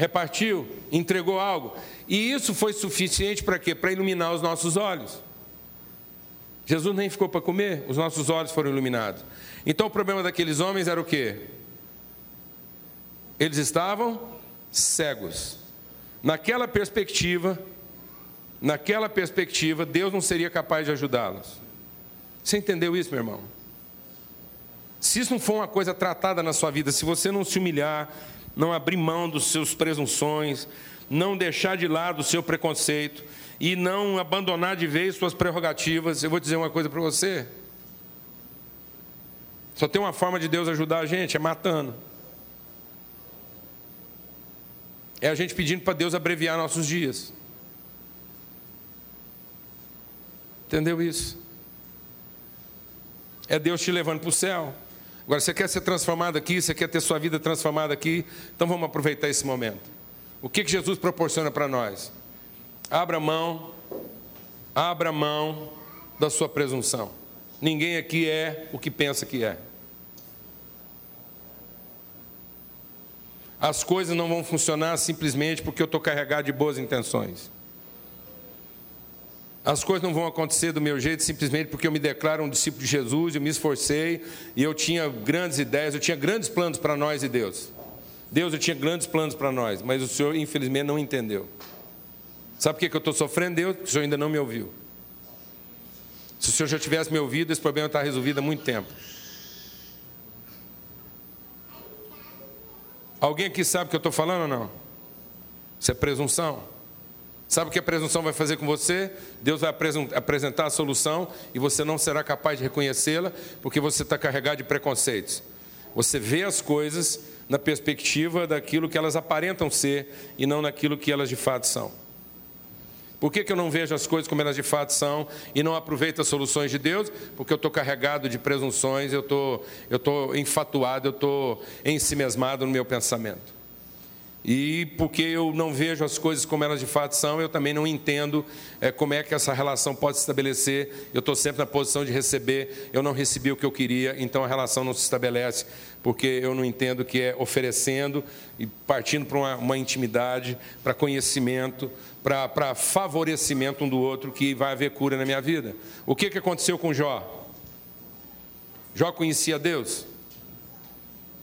repartiu, entregou algo. E isso foi suficiente para quê? Para iluminar os nossos olhos. Jesus nem ficou para comer, os nossos olhos foram iluminados. Então o problema daqueles homens era o quê? Eles estavam cegos. Naquela perspectiva, naquela perspectiva, Deus não seria capaz de ajudá-los. Você entendeu isso, meu irmão? Se isso não for uma coisa tratada na sua vida, se você não se humilhar, não abrir mão dos seus presunções, não deixar de lado o seu preconceito, e não abandonar de vez suas prerrogativas, eu vou dizer uma coisa para você. Só tem uma forma de Deus ajudar a gente, é matando. É a gente pedindo para Deus abreviar nossos dias. Entendeu isso? É Deus te levando para o céu. Agora, você quer ser transformado aqui, você quer ter sua vida transformada aqui, então vamos aproveitar esse momento. O que, que Jesus proporciona para nós? Abra mão, abra mão da sua presunção. Ninguém aqui é o que pensa que é. As coisas não vão funcionar simplesmente porque eu estou carregado de boas intenções. As coisas não vão acontecer do meu jeito simplesmente porque eu me declaro um discípulo de Jesus, eu me esforcei e eu tinha grandes ideias, eu tinha grandes planos para nós e Deus. Deus, eu tinha grandes planos para nós, mas o Senhor, infelizmente, não entendeu. Sabe por que eu estou sofrendo, Deus? O Senhor ainda não me ouviu. Se o Senhor já tivesse me ouvido, esse problema está resolvido há muito tempo. Alguém aqui sabe o que eu estou falando ou não? Isso é presunção. Sabe o que a presunção vai fazer com você? Deus vai apresentar a solução e você não será capaz de reconhecê-la porque você está carregado de preconceitos. Você vê as coisas na perspectiva daquilo que elas aparentam ser e não naquilo que elas de fato são. Por que, que eu não vejo as coisas como elas de fato são e não aproveito as soluções de Deus? Porque eu estou carregado de presunções, eu estou eu tô enfatuado, eu estou ensimesmado no meu pensamento. E porque eu não vejo as coisas como elas de fato são, eu também não entendo é, como é que essa relação pode se estabelecer. Eu estou sempre na posição de receber, eu não recebi o que eu queria, então a relação não se estabelece, porque eu não entendo que é oferecendo e partindo para uma, uma intimidade, para conhecimento, para favorecimento um do outro, que vai haver cura na minha vida. O que, que aconteceu com Jó? Jó conhecia Deus?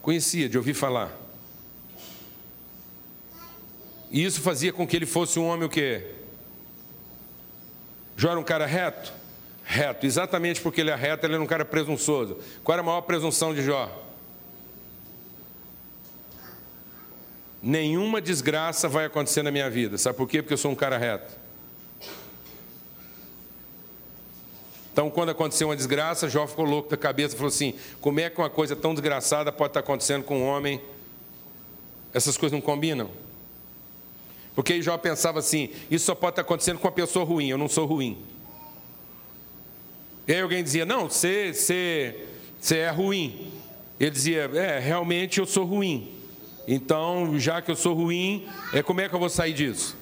Conhecia, de ouvir falar. E isso fazia com que ele fosse um homem o quê? Jó era um cara reto? Reto, exatamente porque ele é reto, ele era um cara presunçoso. Qual era a maior presunção de Jó? Nenhuma desgraça vai acontecer na minha vida. Sabe por quê? Porque eu sou um cara reto. Então, quando aconteceu uma desgraça, Jó ficou louco da cabeça e falou assim: como é que uma coisa tão desgraçada pode estar acontecendo com um homem? Essas coisas não combinam. Porque Jó pensava assim: isso só pode estar acontecendo com uma pessoa ruim, eu não sou ruim. E aí alguém dizia: não, você, você, você é ruim. Ele dizia: é, realmente eu sou ruim. Então, já que eu sou ruim, é como é que eu vou sair disso?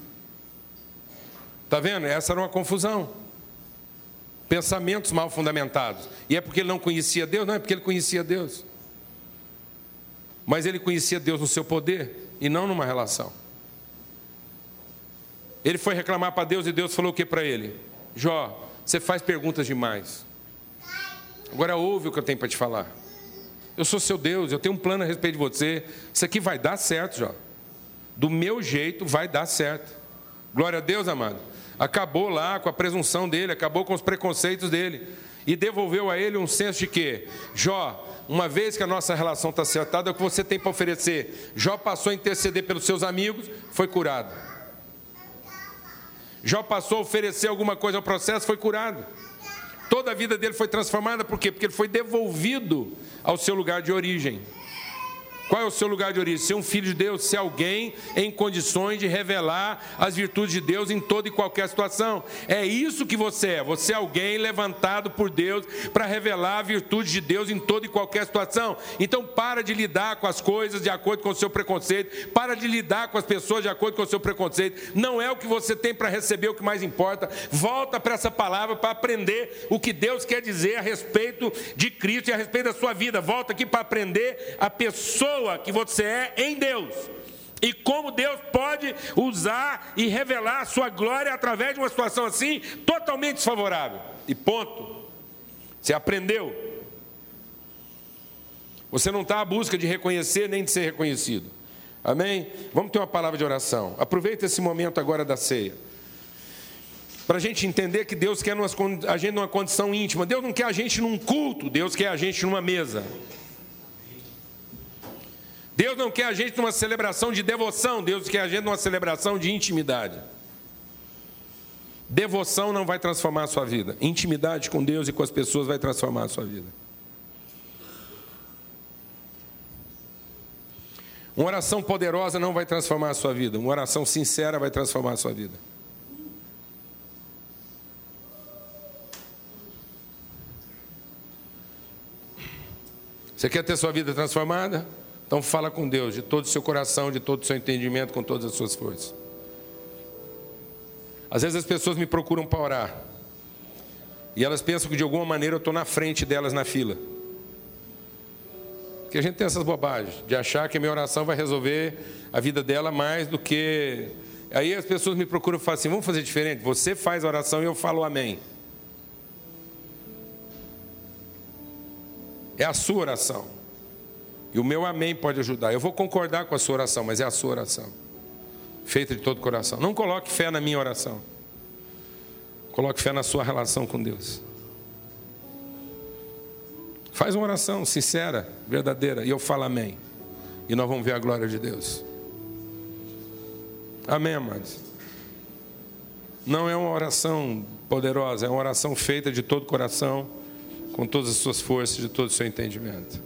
Tá vendo? Essa era uma confusão. Pensamentos mal fundamentados. E é porque ele não conhecia Deus? Não, é porque ele conhecia Deus. Mas ele conhecia Deus no seu poder e não numa relação. Ele foi reclamar para Deus e Deus falou o que para ele? Jó, você faz perguntas demais. Agora ouve o que eu tenho para te falar. Eu sou seu Deus, eu tenho um plano a respeito de você. Isso aqui vai dar certo, Jó. Do meu jeito vai dar certo. Glória a Deus, amado. Acabou lá com a presunção dele, acabou com os preconceitos dele. E devolveu a ele um senso de quê? Jó, uma vez que a nossa relação está acertada, é o que você tem para oferecer. Jó passou a interceder pelos seus amigos, foi curado. Jó passou a oferecer alguma coisa ao processo, foi curado. Toda a vida dele foi transformada, por quê? Porque ele foi devolvido ao seu lugar de origem. Qual é o seu lugar de origem? Ser um filho de Deus, ser alguém em condições de revelar as virtudes de Deus em toda e qualquer situação. É isso que você é. Você é alguém levantado por Deus para revelar a virtude de Deus em toda e qualquer situação. Então, para de lidar com as coisas de acordo com o seu preconceito, para de lidar com as pessoas de acordo com o seu preconceito. Não é o que você tem para receber o que mais importa. Volta para essa palavra para aprender o que Deus quer dizer a respeito de Cristo e a respeito da sua vida. Volta aqui para aprender a pessoa pessoa que você é em Deus. E como Deus pode usar e revelar a sua glória através de uma situação assim, totalmente desfavorável. E ponto. Você aprendeu. Você não está à busca de reconhecer nem de ser reconhecido. Amém? Vamos ter uma palavra de oração. Aproveita esse momento agora da ceia. Para a gente entender que Deus quer a gente numa condição íntima. Deus não quer a gente num culto, Deus quer a gente numa mesa. Deus não quer a gente numa celebração de devoção, Deus quer a gente numa celebração de intimidade. Devoção não vai transformar a sua vida, intimidade com Deus e com as pessoas vai transformar a sua vida. Uma oração poderosa não vai transformar a sua vida, uma oração sincera vai transformar a sua vida. Você quer ter sua vida transformada? Então fala com Deus de todo o seu coração, de todo o seu entendimento, com todas as suas forças. Às vezes as pessoas me procuram para orar. E elas pensam que de alguma maneira eu estou na frente delas na fila. Porque a gente tem essas bobagens de achar que a minha oração vai resolver a vida dela mais do que. Aí as pessoas me procuram e falam assim: vamos fazer diferente? Você faz a oração e eu falo amém. É a sua oração. E o meu amém pode ajudar. Eu vou concordar com a sua oração, mas é a sua oração. Feita de todo o coração. Não coloque fé na minha oração. Coloque fé na sua relação com Deus. Faz uma oração sincera, verdadeira, e eu falo amém. E nós vamos ver a glória de Deus. Amém, amados? Não é uma oração poderosa, é uma oração feita de todo o coração, com todas as suas forças, de todo o seu entendimento.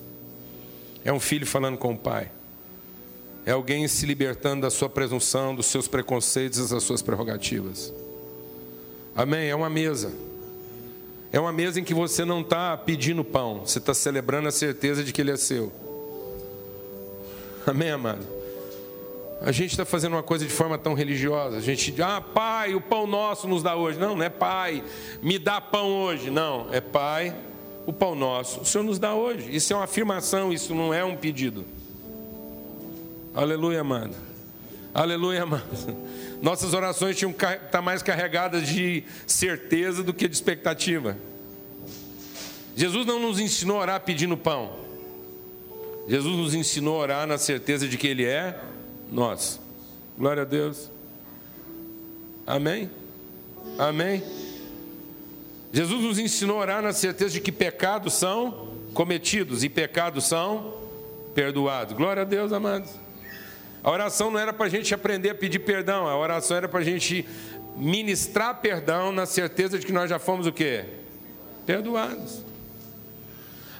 É um filho falando com o pai. É alguém se libertando da sua presunção, dos seus preconceitos e das suas prerrogativas. Amém? É uma mesa. É uma mesa em que você não está pedindo pão, você está celebrando a certeza de que ele é seu. Amém, amado? A gente está fazendo uma coisa de forma tão religiosa. A gente diz, ah, pai, o pão nosso nos dá hoje. Não, não é pai, me dá pão hoje. Não, é pai, o pão nosso, o Senhor nos dá hoje. Isso é uma afirmação, isso não é um pedido. Aleluia, amado. Aleluia, amado. Nossas orações tinham que estar tá mais carregadas de certeza do que de expectativa. Jesus não nos ensinou a orar pedindo pão. Jesus nos ensinou a orar na certeza de que Ele é nós. Glória a Deus. Amém? Amém? Jesus nos ensinou a orar na certeza de que pecados são cometidos e pecados são perdoados. Glória a Deus, amados. A oração não era para a gente aprender a pedir perdão, a oração era para a gente ministrar perdão na certeza de que nós já fomos o quê? Perdoados.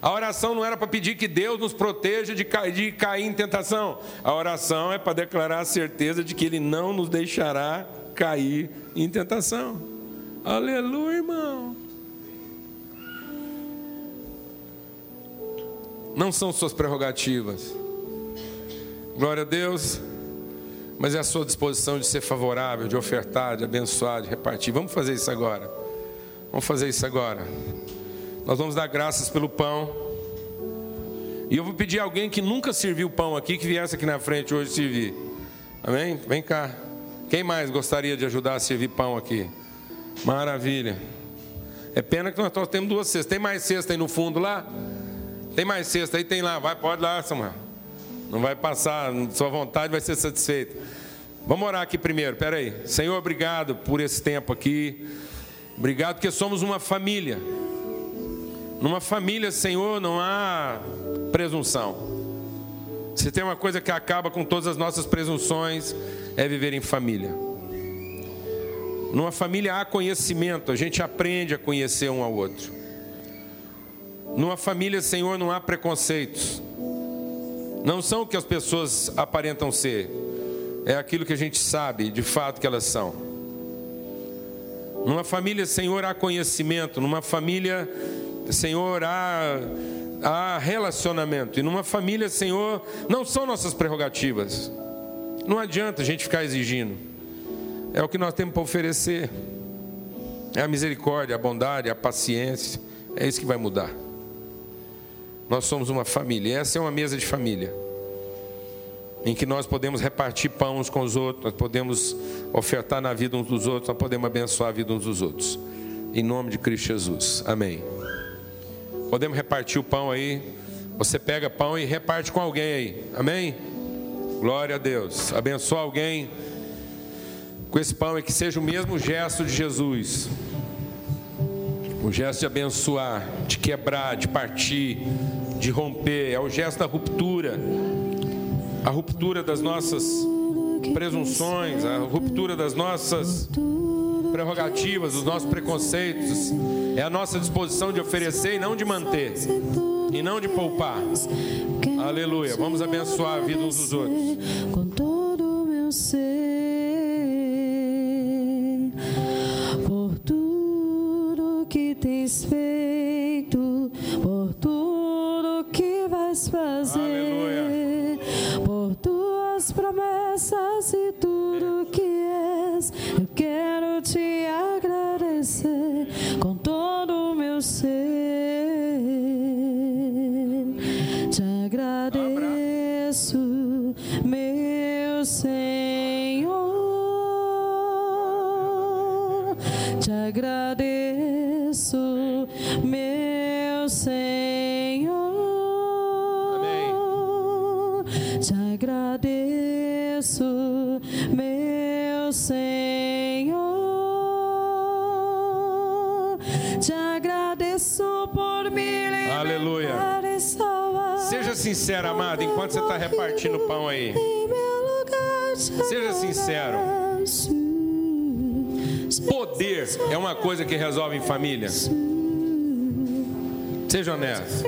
A oração não era para pedir que Deus nos proteja de cair, de cair em tentação. A oração é para declarar a certeza de que Ele não nos deixará cair em tentação. Aleluia, irmão. Não são suas prerrogativas. Glória a Deus. Mas é a sua disposição de ser favorável, de ofertar, de abençoar, de repartir. Vamos fazer isso agora. Vamos fazer isso agora. Nós vamos dar graças pelo pão. E eu vou pedir a alguém que nunca serviu pão aqui, que viesse aqui na frente hoje servir. Amém? Vem cá. Quem mais gostaria de ajudar a servir pão aqui? Maravilha. É pena que nós só temos duas cestas. Tem mais cesta aí no fundo lá? Tem mais cesta aí? Tem lá. Vai, pode lá, Samuel. Não vai passar, sua vontade vai ser satisfeita. Vamos orar aqui primeiro, peraí. Senhor, obrigado por esse tempo aqui. Obrigado porque somos uma família. Numa família, Senhor, não há presunção. Se tem uma coisa que acaba com todas as nossas presunções, é viver em família. Numa família há conhecimento, a gente aprende a conhecer um ao outro. Numa família, Senhor, não há preconceitos. Não são o que as pessoas aparentam ser, é aquilo que a gente sabe de fato que elas são. Numa família, Senhor, há conhecimento, numa família, Senhor, há, há relacionamento, e numa família, Senhor, não são nossas prerrogativas. Não adianta a gente ficar exigindo, é o que nós temos para oferecer. É a misericórdia, a bondade, a paciência. É isso que vai mudar. Nós somos uma família. Essa é uma mesa de família. Em que nós podemos repartir pão uns com os outros, nós podemos ofertar na vida uns dos outros, nós podemos abençoar a vida uns dos outros. Em nome de Cristo Jesus. Amém. Podemos repartir o pão aí. Você pega pão e reparte com alguém aí. Amém? Glória a Deus. Abençoa alguém com esse pão e que seja o mesmo gesto de Jesus. O gesto de abençoar, de quebrar, de partir, de romper. É o gesto da ruptura. A ruptura das nossas presunções, a ruptura das nossas prerrogativas, dos nossos preconceitos. É a nossa disposição de oferecer e não de manter. E não de poupar. Aleluia. Vamos abençoar a vida uns dos outros. Com todo o meu ser. Tens feito, por tudo que vais fazer, Aleluia. por tuas promessas e tudo que és. Eu quero te agradecer Aleluia. Seja sincero, amado, enquanto você está repartindo o pão aí. Seja sincero. Poder é uma coisa que resolve em família. Seja honesto.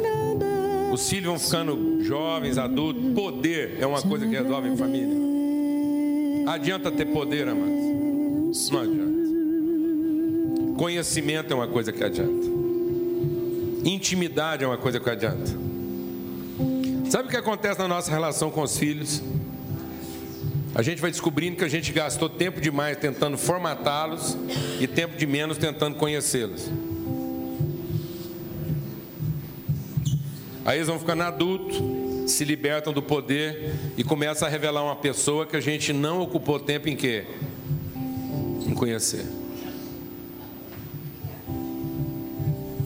Os filhos vão ficando jovens, adultos. Poder é uma coisa que resolve em família. Adianta ter poder, amados? Não adianta. Conhecimento é uma coisa que adianta. Intimidade é uma coisa que adianta. Sabe o que acontece na nossa relação com os filhos? A gente vai descobrindo que a gente gastou tempo demais tentando formatá-los e tempo de menos tentando conhecê-los. Aí eles vão ficando adultos, se libertam do poder e começam a revelar uma pessoa que a gente não ocupou tempo em quê? Em conhecer.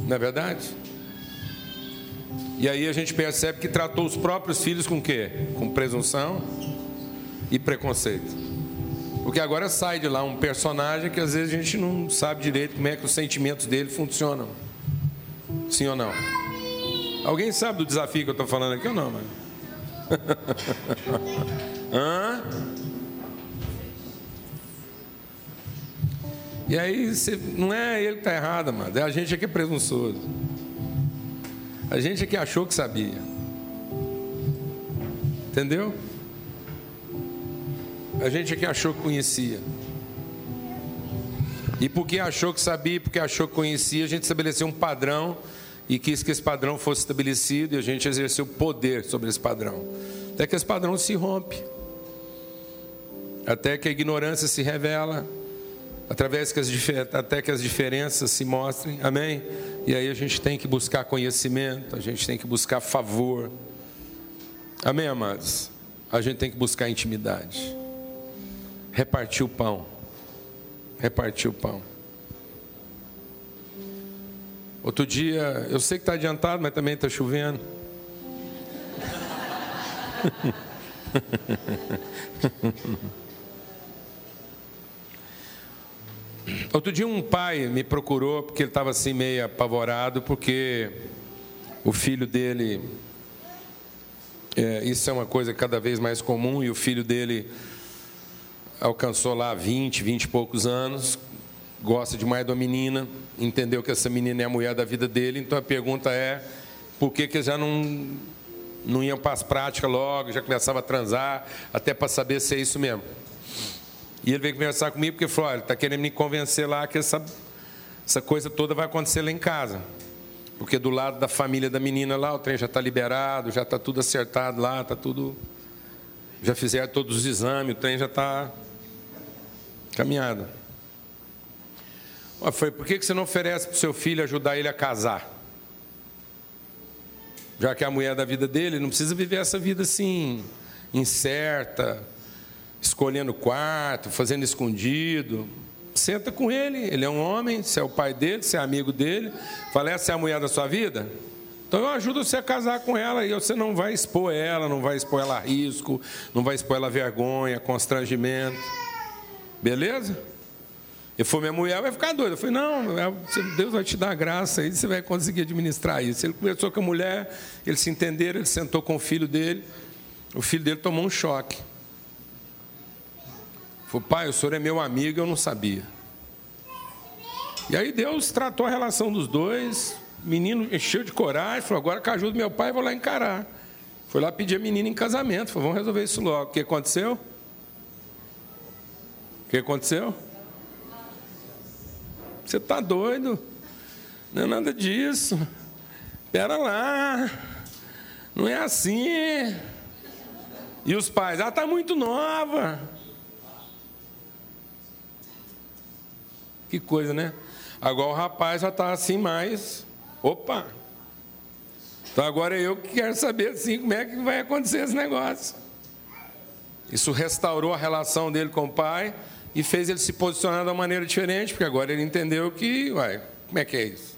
Não é verdade? E aí a gente percebe que tratou os próprios filhos com quê? Com presunção e preconceito. Porque agora sai de lá um personagem que às vezes a gente não sabe direito como é que os sentimentos dele funcionam. Sim ou não? Alguém sabe do desafio que eu estou falando aqui ou não, mano? Hã? E aí, você, não é ele que está errado, mano. É a gente aqui é presunçoso. A gente aqui achou que sabia. Entendeu? A gente aqui achou que conhecia. E porque achou que sabia, porque achou que conhecia, a gente estabeleceu um padrão e quis que esse padrão fosse estabelecido e a gente exerceu poder sobre esse padrão. Até que esse padrão se rompe. Até que a ignorância se revela. Através que as, até que as diferenças se mostrem. Amém? E aí a gente tem que buscar conhecimento, a gente tem que buscar favor. Amém, amados? A gente tem que buscar intimidade. Repartir o pão. Repartir o pão. Outro dia, eu sei que está adiantado, mas também está chovendo. Outro dia um pai me procurou porque ele estava assim meio apavorado porque o filho dele, é, isso é uma coisa cada vez mais comum e o filho dele alcançou lá 20, 20 e poucos anos, gosta demais de uma menina, entendeu que essa menina é a mulher da vida dele, então a pergunta é por que que já não não iam para as práticas logo, já começava a transar, até para saber se é isso mesmo. E ele veio conversar comigo porque falou: olha, está querendo me convencer lá que essa, essa coisa toda vai acontecer lá em casa. Porque do lado da família da menina lá, o trem já está liberado, já está tudo acertado lá, está tudo. Já fizeram todos os exames, o trem já está caminhado. Foi, por que você não oferece para o seu filho ajudar ele a casar? Já que é a mulher da vida dele, não precisa viver essa vida assim, incerta, escolhendo quarto, fazendo escondido. Senta com ele, ele é um homem, você é o pai dele, você é amigo dele. Fala, essa é a mulher da sua vida? Então eu ajudo você a casar com ela e você não vai expor ela, não vai expor ela a risco, não vai expor ela a vergonha, constrangimento. Beleza? E for minha mulher, vai ficar doida. Eu falei, não, é, Deus vai te dar graça aí, você vai conseguir administrar isso. Ele conversou com a mulher, eles se entenderam, ele sentou com o filho dele. O filho dele tomou um choque. Falou, pai, o senhor é meu amigo, eu não sabia. E aí Deus tratou a relação dos dois, menino encheu de coragem, falou, agora com a ajuda do meu pai, vou lá encarar. Foi lá pedir a menina em casamento, falou, vamos resolver isso logo. O que aconteceu? O que aconteceu? Você está doido? Não é nada disso. Espera lá. Não é assim. E os pais, ela está muito nova. Que coisa, né? Agora o rapaz já está assim mais. Opa! Então agora eu que quero saber assim como é que vai acontecer esse negócio. Isso restaurou a relação dele com o pai e fez ele se posicionar de uma maneira diferente, porque agora ele entendeu que, uai, como é que é isso?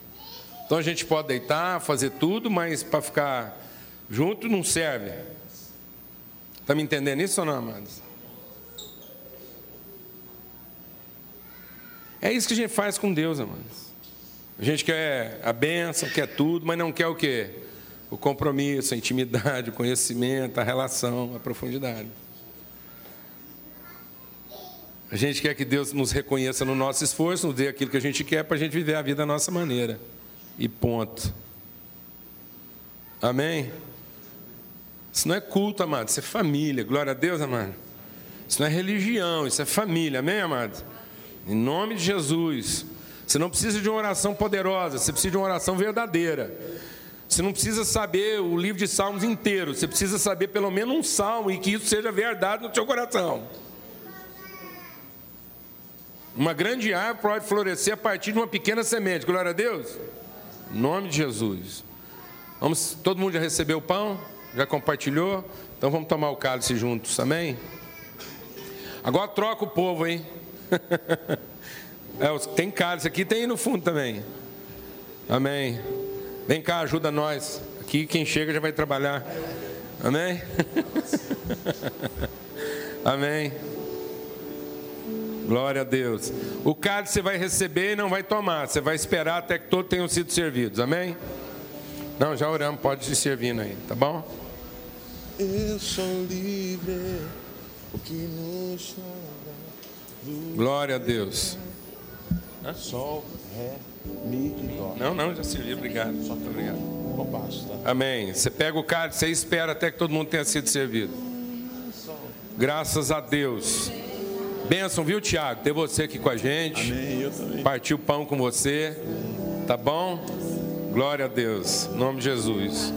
Então a gente pode deitar, fazer tudo, mas para ficar junto não serve. Está me entendendo isso ou não, amados? É isso que a gente faz com Deus, amados. A gente quer a bênção, quer tudo, mas não quer o quê? O compromisso, a intimidade, o conhecimento, a relação, a profundidade. A gente quer que Deus nos reconheça no nosso esforço, nos dê aquilo que a gente quer para a gente viver a vida da nossa maneira. E ponto. Amém? Isso não é culto, amado, isso é família. Glória a Deus, amado. Isso não é religião, isso é família. Amém, amado? Em nome de Jesus. Você não precisa de uma oração poderosa, você precisa de uma oração verdadeira. Você não precisa saber o livro de Salmos inteiro, você precisa saber pelo menos um salmo e que isso seja verdade no seu coração. Uma grande árvore pode florescer a partir de uma pequena semente. Glória a Deus. Em nome de Jesus. Vamos, todo mundo já recebeu o pão? Já compartilhou? Então vamos tomar o cálice juntos, amém? Agora troca o povo, hein? é, tem cálice aqui, tem no fundo também. Amém. Vem cá, ajuda nós. Aqui quem chega já vai trabalhar. Amém? Amém. Glória a Deus. O cálice você vai receber e não vai tomar. Você vai esperar até que todos tenham sido servidos. Amém? Não, já oramos. Pode se servindo aí, tá bom? Eu sou livre. O que nos Glória a Deus. Sol, ré, mi e dó. Não, não, já servi, obrigado. Só que obrigado. Tá? Amém. Você pega o cálice, você espera até que todo mundo tenha sido servido. Graças a Deus. Benção, viu, Tiago? Ter você aqui com a gente. Amém, eu também. Partir o pão com você. Tá bom? Glória a Deus. Em nome de Jesus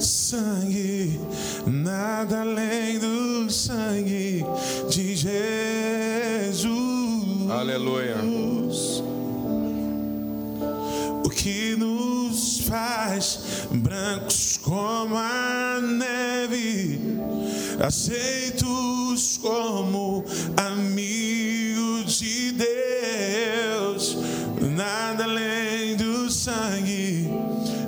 sangue, nada além do sangue de Jesus. Aleluia. O que nos faz brancos como a neve, aceitos como amigos de Deus, nada além do sangue,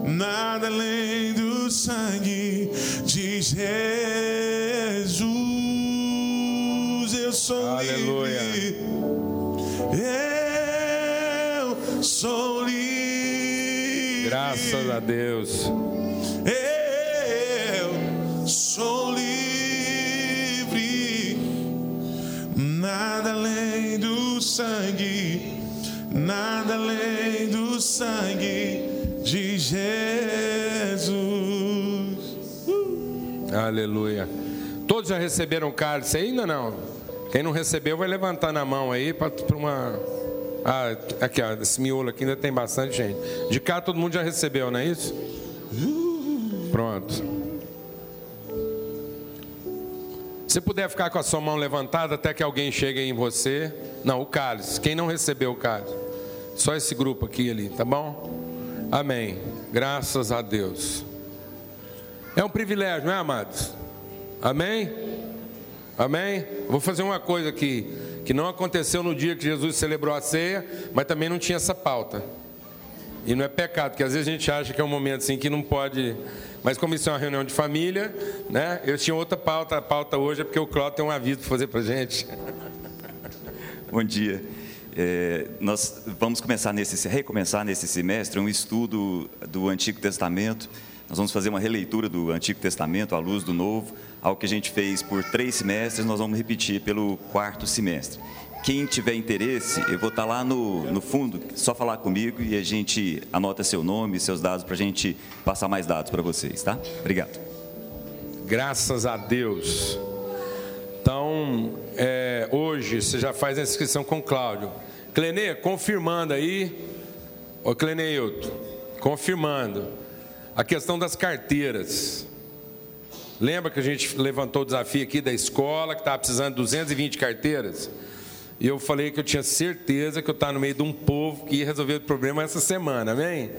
nada além do sangue de Jesus. Eu sou Aleluia. livre. Eu sou livre. Graças a Deus. Eu sou livre. Nada além do sangue. Nada além do sangue de Jesus. Aleluia. Todos já receberam cálice ainda não? Quem não recebeu vai levantar na mão aí para uma. Ah, aqui, ó, esse miolo aqui ainda tem bastante gente. De cá todo mundo já recebeu, não é isso? Pronto. Se puder ficar com a sua mão levantada até que alguém chegue em você. Não, o cálice. Quem não recebeu o cálice? Só esse grupo aqui ali, tá bom? Amém. Graças a Deus. É um privilégio, não é, amados? Amém? Amém? Vou fazer uma coisa aqui que não aconteceu no dia que Jesus celebrou a ceia, mas também não tinha essa pauta. E não é pecado, porque às vezes a gente acha que é um momento assim que não pode. Mas como isso é uma reunião de família, né? Eu tinha outra pauta. A pauta hoje é porque o Cláudio tem um aviso para fazer para gente. Bom dia. É, nós vamos começar nesse, recomeçar nesse semestre um estudo do Antigo Testamento. Nós vamos fazer uma releitura do Antigo Testamento à luz do Novo, algo que a gente fez por três semestres, nós vamos repetir pelo quarto semestre. Quem tiver interesse, eu vou estar lá no, no fundo, só falar comigo e a gente anota seu nome, seus dados para a gente passar mais dados para vocês, tá? Obrigado. Graças a Deus. Então, é, hoje você já faz a inscrição com o Cláudio. Clenê, confirmando aí. Ô Cleneilton, confirmando. A questão das carteiras. Lembra que a gente levantou o desafio aqui da escola, que estava precisando de 220 carteiras? E eu falei que eu tinha certeza que eu estava no meio de um povo que ia resolver o problema essa semana, amém?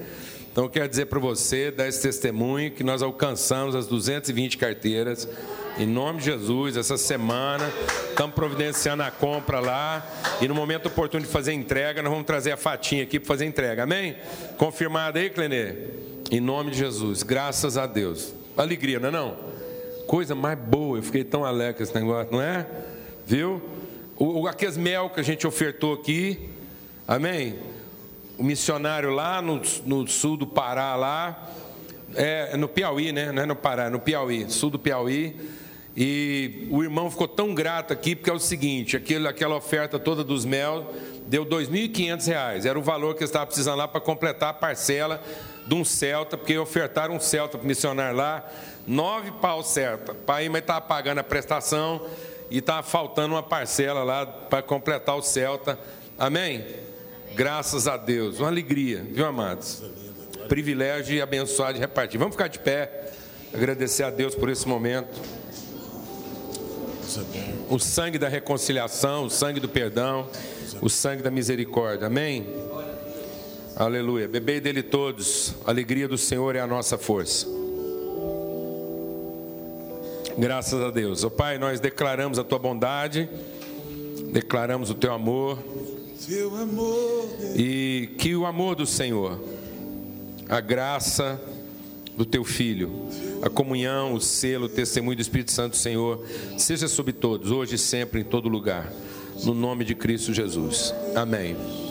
Então eu quero dizer para você, dar esse testemunho, que nós alcançamos as 220 carteiras. Em nome de Jesus, essa semana, estamos providenciando a compra lá. E no momento oportuno de fazer entrega, nós vamos trazer a fatinha aqui para fazer entrega, amém? Confirmado aí, Clenê? Em nome de Jesus, graças a Deus. Alegria, não é não? Coisa mais boa, eu fiquei tão alegre com esse negócio, não é? Viu? O, o aqueles mel que a gente ofertou aqui, amém? O missionário lá no, no sul do Pará, lá, é, no Piauí, né? Não é no Pará, é no Piauí, sul do Piauí. E o irmão ficou tão grato aqui, porque é o seguinte: aquele, aquela oferta toda dos mel deu R$ 2.500. Era o valor que eu estava precisando lá para completar a parcela de um Celta, porque ofertaram um Celta para missionário lá, nove pau Celta. Pai, mas estava pagando a prestação e está faltando uma parcela lá para completar o Celta. Amém? Graças a Deus. Uma alegria, viu, amados? Privilégio de abençoar, de repartir. Vamos ficar de pé, agradecer a Deus por esse momento. O sangue da reconciliação, o sangue do perdão, o sangue da misericórdia. Amém? Aleluia. Bebei dele todos. A alegria do Senhor é a nossa força. Graças a Deus. Ó oh, Pai, nós declaramos a tua bondade, declaramos o teu amor. E que o amor do Senhor, a graça do teu filho, a comunhão, o selo, o testemunho do Espírito Santo, Senhor, seja sobre todos, hoje e sempre, em todo lugar. No nome de Cristo Jesus. Amém.